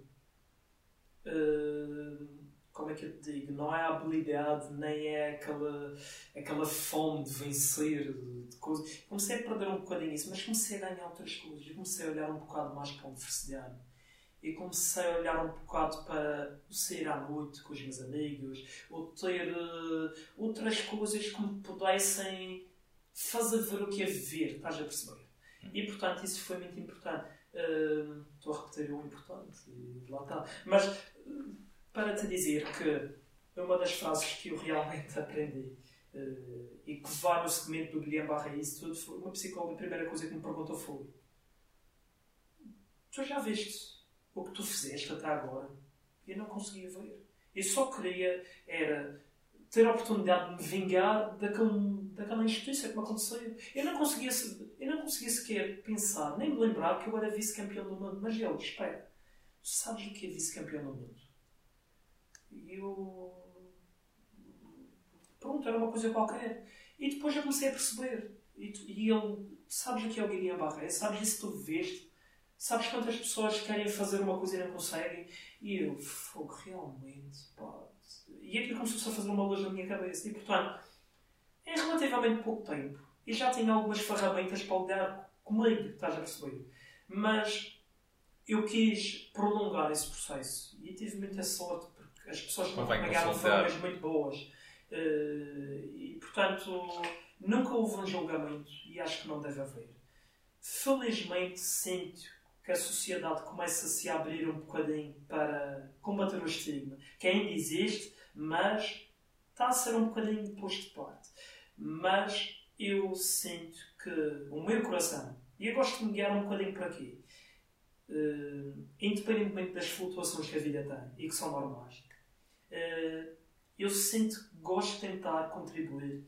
Uh, como é que eu te digo? Não é a habilidade, nem é aquela, aquela fome de vencer, de, coisas. Comecei a perder um bocadinho isso, mas comecei a ganhar outras coisas. Eu comecei a olhar um bocado mais para a universidade. E comecei a olhar um bocado para sair à noite com os meus amigos, ou ter uh, outras coisas que me pudessem fazer ver o que é viver, estás a perceber? E portanto isso foi muito importante. Uh, estou a repetir o importante e lá está. Mas uh, para te dizer que uma das frases que eu realmente aprendi e que vai no segmento do Guilherme Barra isso tudo, foi uma psicóloga, a primeira coisa que me perguntou foi tu já viste o que tu fizeste até agora? Eu não conseguia ver. Eu só queria era ter a oportunidade de me vingar daquele, daquela injustiça que me aconteceu. Eu não conseguia, eu não conseguia sequer pensar, nem me lembrar que eu era vice-campeão do mundo. Mas ele, espera, tu sabes o que é vice-campeão do mundo? E eu. Pronto, era uma coisa qualquer. E depois eu comecei a perceber. E, tu, e ele, sabes o que é o Guilherme Barré? Sabes isso que tu veste? Sabes quantas pessoas querem fazer uma coisa e não conseguem? E eu, fogo, realmente, pá. E aquilo começou-se a fazer uma luz na minha cabeça. E portanto, em relativamente pouco tempo, e já tinha algumas ferramentas para lidar comigo, estás a perceber? Mas eu quis prolongar esse processo e tive muita sorte as pessoas que me acompanharam foram mesmo muito boas. Uh, e, portanto, nunca houve um julgamento e acho que não deve haver. Felizmente, sinto que a sociedade começa a se abrir um bocadinho para combater o estigma, que ainda existe, mas está a ser um bocadinho posto de parte. Mas eu sinto que o meu coração, e eu gosto de me guiar um bocadinho para aqui, uh, independentemente das flutuações que a vida tem e que são normais, uh, eu sinto que gosto de tentar contribuir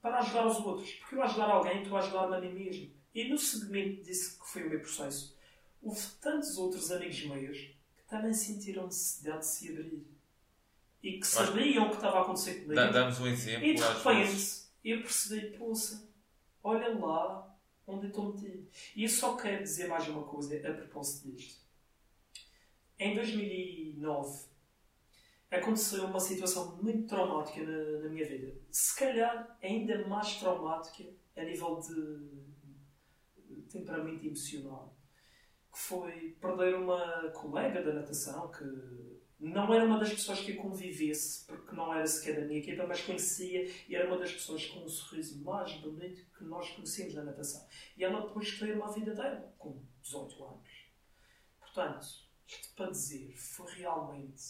para ajudar os outros. Porque eu ajudar alguém, estou a ajudar-me a mim mesmo. E no segmento disso que foi o meu processo, houve tantos outros amigos meus que também sentiram necessidade de se abrir. E que sabiam o que estava a acontecer comigo. Damos um exemplo. E de repente eu percebi, poça, olha lá onde eu estou metido. E eu só quero dizer mais uma coisa a propósito disto. Em 2009 aconteceu uma situação muito traumática na, na, minha vida. Se calhar ainda mais traumática a nível de temperamento emocional. Que foi perder uma colega da natação que não era uma das pessoas que eu convivesse, porque não era sequer da minha equipa, mas conhecia e era uma das pessoas com um sorriso mais bonito que nós conhecemos na natação. E ela depois teve uma vida dela, com 18 anos. Portanto, isto para dizer, foi realmente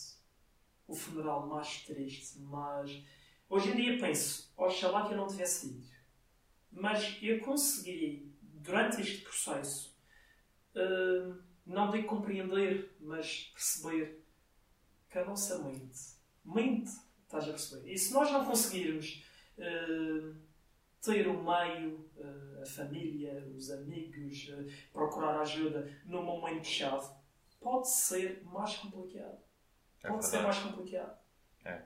o funeral mais triste, mas hoje em dia penso, oxalá que eu não tivesse ido. Mas eu consegui, durante este processo, uh, não digo compreender, mas perceber que a nossa mente, mente, estás a perceber? E se nós não conseguirmos uh, ter o meio, uh, a família, os amigos, procurar ajuda no momento-chave, pode ser mais complicado. É Pode ser mais complicado. É.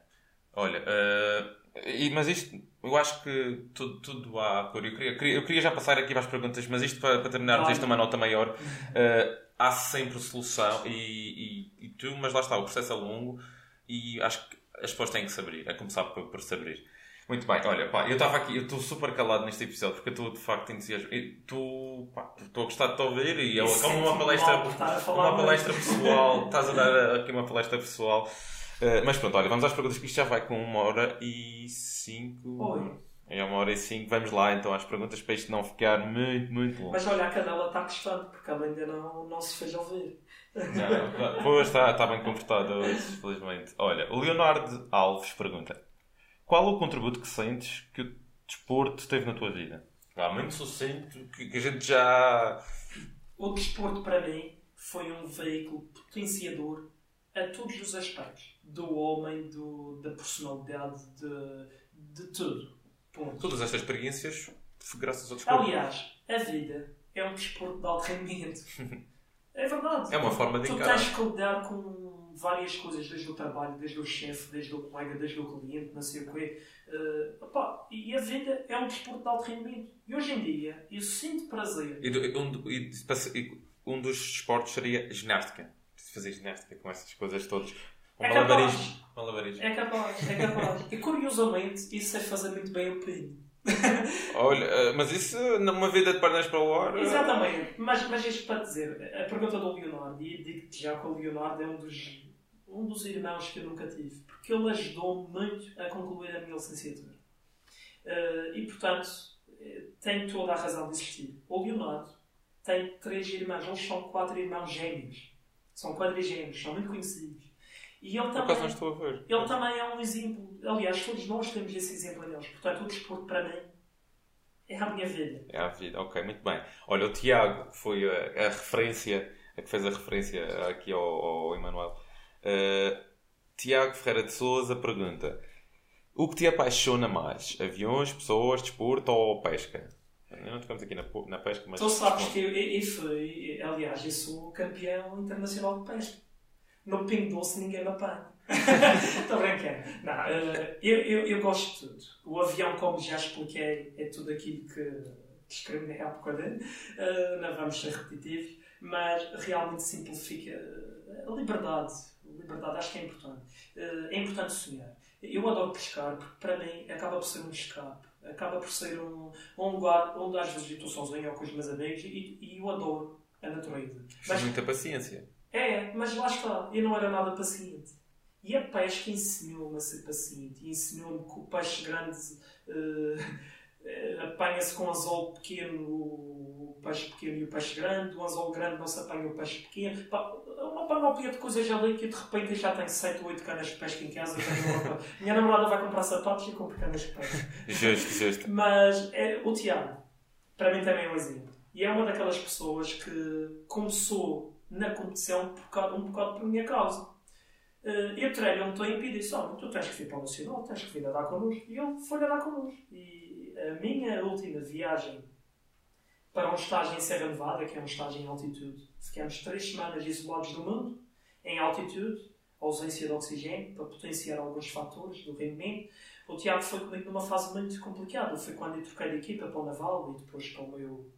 Olha, uh, e, mas isto, eu acho que tudo, tudo há cor. Eu queria, eu queria já passar aqui para as perguntas, mas isto para, para terminar, claro. isto uma nota maior. Uh, há sempre solução e, e, e, tu, mas lá está, o processo é longo e acho que as pessoas têm que se abrir, é começar por, por se abrir. Muito bem, olha, pá, eu estava aqui, eu estou super calado neste episódio porque eu estou de facto entusiasmado. Tu, pá, estou a gostar de te ouvir e é como uma palestra, uma palestra pessoal, estás a dar aqui uma palestra pessoal. Uh, mas pronto, olha, vamos às perguntas que isto já vai com uma hora e cinco. Oi. É uma hora e cinco, vamos lá então às perguntas para isto não ficar muito, muito longo. Mas olha, a cadela está distante porque ela ainda não, não se fez ouvir. Não, pois está, está bem comportada hoje, felizmente. Olha, o Leonardo Alves pergunta. Qual o contributo que sentes que o desporto teve na tua vida? Há muito sucinto que, que a gente já. O desporto para mim foi um veículo potenciador a todos os aspectos. Do homem, do, da personalidade, de, de tudo. Ponto. Todas estas experiências graças ao desporto. Aliás, a vida é um desporto de alto rendimento. é verdade. É uma forma de tu encarar. Tu tens que lidar com várias coisas, desde o trabalho, desde o chefe, desde o colega, desde o cliente, não sei o quê. Uh, opa, e a vida é um desporto de alto rendimento. E hoje em dia eu sinto prazer. E, e, e, um dos esportes seria ginástica. Fazer ginástica com essas coisas todas. Um É malabarismo. capaz. malabarismo. É capaz, é capaz. E curiosamente, isso é fazer muito bem o pino. Olha, eh, mas isso numa vida de pernas para o ar. eh, Exatamente, mas, mas isto para dizer, a pergunta do Leonardo, e digo-te já que o Leonardo é um dos, um dos irmãos que eu nunca tive, porque ele ajudou-me muito a concluir a minha licenciatura. Eh, e portanto, tem toda a razão de existir. O Leonardo tem três irmãos, eles são quatro irmãos gêmeos, são quadrigêmeos, são muito conhecidos. E ele também. não estou a ver. Ele também é um exemplo. Aliás, todos nós temos esse exemplo neles. Portanto, o desporto para mim é a minha vida. É a vida, ok, muito bem. Olha, o Tiago foi a, a referência, a que fez a referência aqui ao, ao Emanuel. Uh, Tiago Ferreira de Souza pergunta: O que te apaixona mais? Aviões, pessoas, desporto ou pesca? Não ficamos aqui na, na pesca, mas. Tu sabes que eu, eu, fui, aliás, eu sou campeão internacional de pesca. No Pingo Doce ninguém me apanha. Estou brincando. Não, eh, eu, eu, eu gosto de tudo. O avião, como já expliquei, é tudo aquilo que discriminei há bocadinho. Eh, não vamos ser repetitivos, mas realmente simplifica eh, a liberdade. A liberdade acho que é importante. É importante sonhar. Eu adoro pescar porque para mim acaba por ser um escape. Acaba por ser um, um lugar onde às vezes estou sozinho ou com os meus amigos e, e eu adoro a natureza. Mas muita paciência. É, mas lá está, eu não era nada paciente. E a pesca ensinou-me a ser paciente. E ensinou-me que o peixe grande eh, apanha-se com anzol pequeno o peixe pequeno e o peixe grande. O anzol grande não se apanha o peixe pequeno. Pá, uma panóplia de coisas ali que de repente já tenho 7 ou 8 canas de pesca em casa. Minha namorada vai comprar sapatos e eu compro canas de pesca. Justo, justo. Mas é, o Tiago, para mim também é um exemplo. E é uma daquelas pessoas que começou na competição por causa, um bocado por minha causa. Eh, eu treino um tempo e disse: Olha, tu tens que vir para o Nacional, tens que vir nadar connosco. E ele foi nadar connosco. E a minha última viagem para um estágio em Serra Nevada, que é um estágio em altitude, ficamos três semanas isolados do mundo, em altitude, ausência de oxigênio, para potenciar alguns fatores do rendimento. O Tiago foi comigo numa fase muito complicada. Foi quando eu troquei de equipa para o Naval e depois para o meu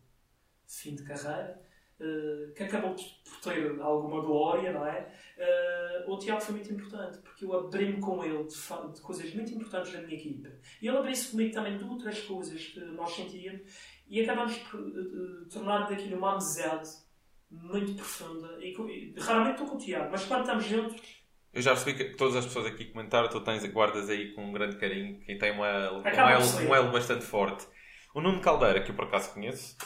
fim de carreira, eh, que acabou por ter alguma glória, não é? Eh, o Tiago foi muito importante, porque eu abri-me com ele de, de coisas muito importantes da minha equipa. E ele abriu-se comigo também de outras coisas que nós sentíamos e acabamos por eh, tornar daquilo uma amizade muito profunda. E, e raramente estou com o Tiago, mas quando estamos juntos, Eu já percebi que todas as pessoas aqui comentaram, tu tens, guardas aí com um grande carinho, quem tem um, Acaba por elo, um elo bastante forte. O Nuno Caldeira, que eu por acaso conheço,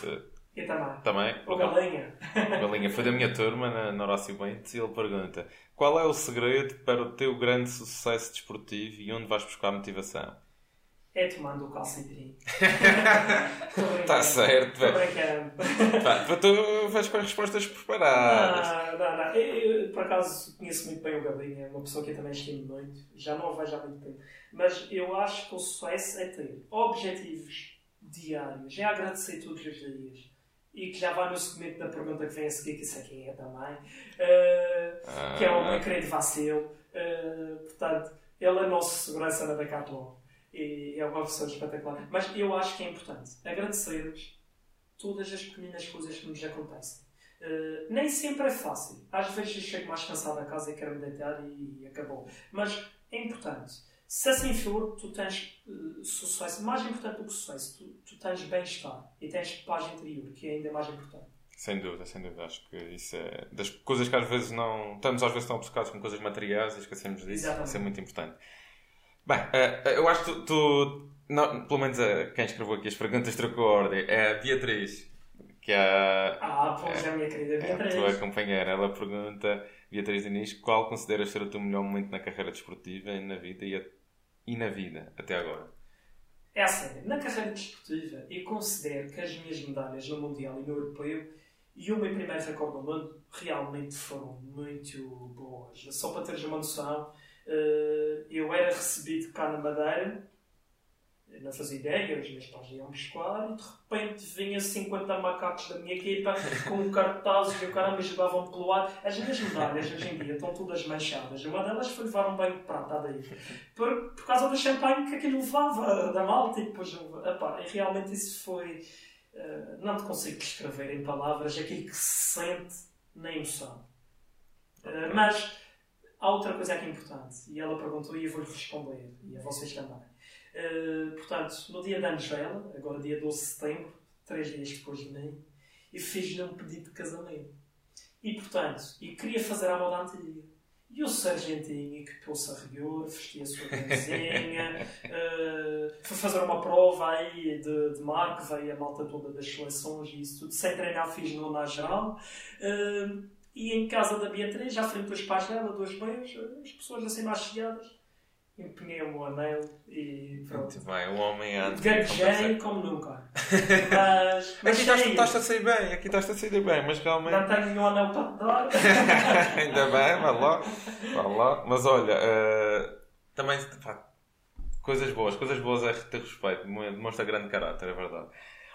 eh, eu também. O Galinha. o Galinha foi da minha turma na, na Horácio Bentes, e ele pergunta: Qual é o segredo para o teu grande sucesso desportivo e onde vais buscar motivação? É tomando o calcitrim. Está certo, Estou brincando. Pá, tu vais com as respostas preparadas. Não, não, não. Eu, eu, por acaso, conheço muito bem o Galinha, é uma pessoa que eu também estimo muito. Já não o vejo há muito tempo. Mas eu acho que o sucesso é ter objetivos diários, é agradecer todos os dias. E que já vai no segmento da pergunta que vem a seguir, que isso é quem é também. eh, que é o meu querido Vacil. Eh, portanto, ele é nosso segurança na Decathlon. E é uma pessoa espetacular. Mas eu acho que é importante agradecermos todas as pequenas coisas que nos acontecem. Uh, nem sempre é fácil. Às vezes eu chego mais cansado a casa e quero me deitar e acabou. Mas é importante. Se assim for, tu tens uh, sucesso. Mais importante do que sucesso, tu, tu tens bem-estar e tens paz interior, que é ainda mais importante. Sem dúvida, sem dúvida. Acho que isso é das coisas que às vezes não. Estamos às vezes tão obcecados com coisas materiais e esquecemos disso. Exatamente. Isso é muito importante. Bem, eh, eu acho que tu, tu- não, pelo menos eh, quem escreveu aqui as perguntas trocou a ordem, é a Beatriz, que é a, Ah, pois é, a minha querida é a tua Beatriz. companheira. Ela pergunta, Beatriz Diniz, qual consideras ser o teu melhor momento na carreira desportiva e na vida, e, a- e na vida até agora? É a sério, na carreira desportiva, eu considero que as minhas medalhas no Mundial e no Europeu e o meu primeiro recorde do mundo realmente foram muito boas. Só para teres uma noção, eh, eu era recebido cá na Madeira, não fazia ideia, os meus pais iam buscar e de repente vinha 50 macacos da minha equipa com cartazes e o cara me jogavam pelo ar. As minhas medalhas hoje em dia estão todas manchadas. Uma delas foi levar um banho de prata daí por, por causa do champanhe que aquilo levava da malta e depois epá, e realmente isso foi uh, não te consigo descrever em palavras aquilo que se sente na emoção. Uh, mas há outra coisa aqui importante, e ela perguntou e eu vou-lhe responder, e a vocês também. Uh, portanto, no dia da Angela, agora dia 12 de setembro, três dias depois de mim, eu fiz-lhe um pedido de casamento. E, portanto, e queria fazer a moda antiga. E o sargentinho que pôs-se a rigor, vestia a sua camisinha, uh, foi fazer uma prova aí de, de mar, que veio a malta toda das seleções e isso tudo. Sem treinar, fiz no na geral. Uh, e em casa da Beatriz, já frente dos pais dela, dois beijos, as pessoas assim mais chegadas empenhei o meu anel e pronto. Muito bem, o homem anda. Gaguejei como nunca. Mas, mas aqui estás, a sair bem, aqui estás a sair bem, mas realmente. Não tenho nenhum anel para te dar. Ainda bem, vá lá, vá lá. Mas olha, uh, também, pá, coisas boas, coisas boas é ter respeito, demonstra grande caráter, é verdade.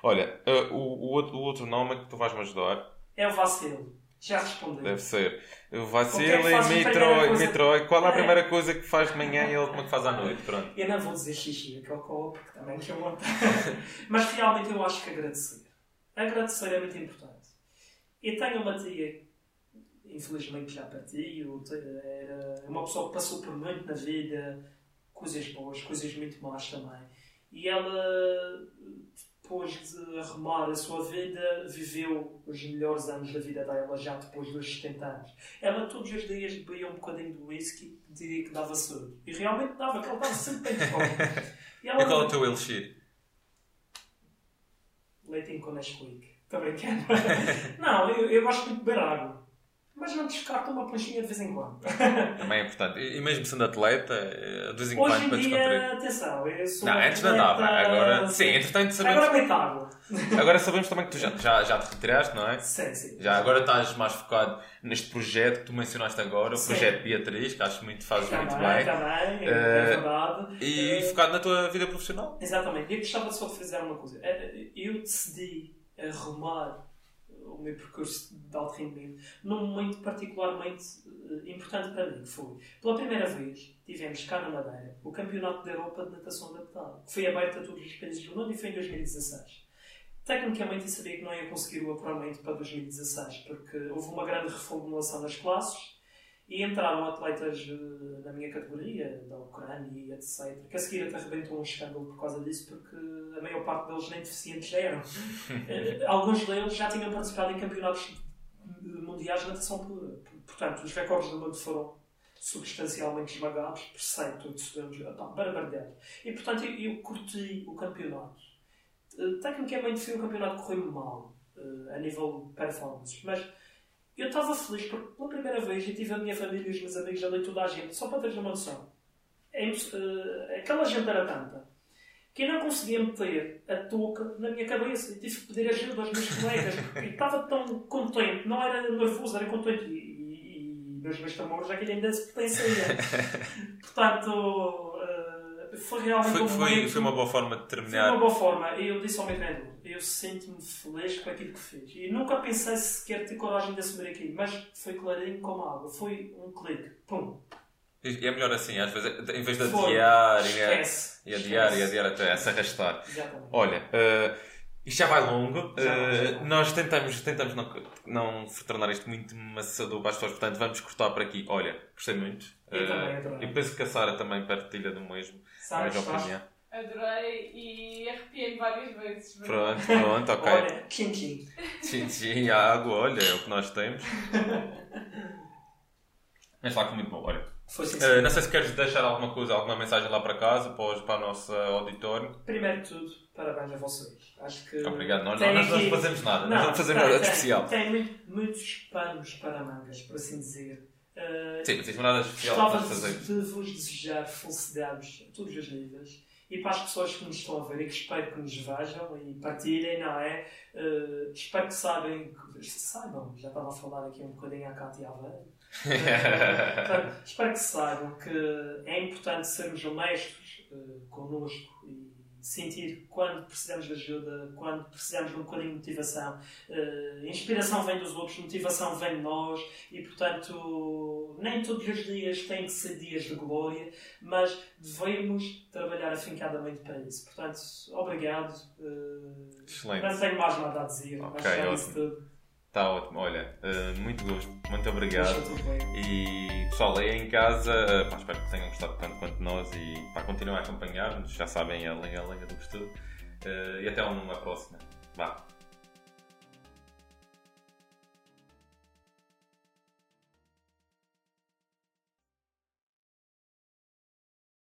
Olha, uh, o, o, outro, o outro nome que tu vais-me ajudar é o Vacilo. Já respondi. Deve ser. Vacila é e Metroid, coisa... Metroid. Qual é a primeira coisa que faz de manhã e a última que faz à noite? Pronto. Eu não vou dizer xixi e cocô, porque também que eu Mas realmente eu acho que agradecer. Agradecer é muito importante. Eu tenho uma tia, infelizmente já partiu, era uma pessoa que passou por muito na vida, coisas boas, coisas muito más também. E ela depois de arrumar a sua vida, viveu os melhores anos da vida dela já depois dos 70 anos. Ela todos os dias bebia um bocadinho de whisky e diria que dava saúde. E realmente dava, que ela estava sempre bem forte. E, ela... e qual é o teu elixir? Leitinho com Nesquik. Estou brincando. Não, eu, eu gosto muito de beber água. Mas não descarta uma ponchinha de vez em quando. Também é importante. E mesmo sendo atleta, eh, de vez em quando Hoje em dia, atenção, eu sou Não, antes não andava. Agora, sim, entretanto sabemos... Agora água. Agora sabemos também que tu já, já, já te retiraste, não é? Sim, sim. Já agora estás mais focado neste projeto que tu mencionaste agora, o sim. projeto Beatriz, que acho muito fazes também, muito bem. Também, é, uh, é verdade. E uh, focado na tua vida profissional. Exatamente. Eu gostava só de fazer uma coisa. Eu decidi arrumar o meu percurso de alto rendimento num momento particularmente uh, importante para mim, que foi, pela primeira vez, tivemos cá na Madeira o Campeonato da Europa de Natação Adaptada, que foi aberto a todos os países do mundo e foi em 2016. Tecnicamente, eu sabia que não ia conseguir o apuramento para 2016, porque houve uma grande reformulação das classes e entraram atletas uh, na minha categoria, da Ucrânia etc., que a seguir até arrebentou um escândalo por causa disso, porque a maior parte deles nem deficientes eram. alguns deles já tinham participado em campeonatos mundiais de natação pura. Portanto, os recordes do mundo foram substancialmente esmagados, por 100, todos sabemos, barbaridade. E portanto, eu, eu curti o campeonato. Tecnicamente foi um campeonato que correu mal, a nível de performance, mas eu estava feliz porque pela primeira vez eu tive a minha família e os meus amigos ali, toda a gente, só para teres uma noção. É, uh, aquela gente era tanta que eu não conseguia meter a touca na minha cabeça e tive que pedir ajuda aos meus colegas porque estava tão contente, não era nervoso, era contente. E, e, e meus meus tambores já que ainda se pertencia. Portanto, foi realmente foi, um foi, foi uma boa forma de terminar. Foi uma boa forma. Eu disse ao meu treinador eu sinto-me feliz com aquilo que fiz. E nunca pensei sequer ter coragem de assumir aquilo, mas foi clarinho como água. Foi um clique. Pum. E é melhor assim, às vezes, em vez de adiar esquece, e adiar e adiar até se arrastar. Exatamente. Olha, uh, isto já vai longo. Já uh, nós tentamos, tentamos não, não tornar isto muito maçador para as pessoas, portanto vamos cortar por aqui. Olha, gostei muito. Eu uh, também, eu também. Eu penso que a Sara também partilha do mesmo. A mesma opinião. Adorei e arrepiei-me várias vezes. Pronto, pronto, ok. Olha, tchim-tchim. Tchim-tchim, água, olha, é o que nós temos. Mas lá com muito bom, olha. Uh, não sei se queres deixar alguma coisa, alguma mensagem lá para casa, para, para o nosso auditório. Primeiro de tudo, parabéns a vocês. Acho que. Obrigado. Nós, nós não fazemos nada, não, nós não fazemos nada de especial. Tem muito, muitos panos para mangas, por assim dizer. Uh, Sim, não nada especial para fazer. de vos desejar felicidades a todos os níveis e para as pessoas que nos estão a ver e que espero que nos vejam e partilhem, não é? Uh, espero que sabem, que saibam, já estava a falar aqui um bocadinho à Cátia Aveiro. Uh, espero que saibam que é importante sermos honestos uh, connosco e sentir quando precisamos de ajuda, quando precisamos de um bocadinho de motivação. Uh, inspiração vem dos outros, motivação vem de nós e, portanto, nem todos os dias têm que ser dias de glória, mas devemos trabalhar afincadamente para isso. Portanto, obrigado. Uh, Excelente. Não tenho mais nada a dizer. Ok, já ótimo. tudo. Está ótimo. Olha, eh, muito gosto. Muito obrigado. E pessoal, aí em casa, eh, pá, espero que tenham gostado tanto quanto nós e para continuar a acompanhar-nos, já sabem a lenga, a do estudo. Eh, e até uma próxima. Vá,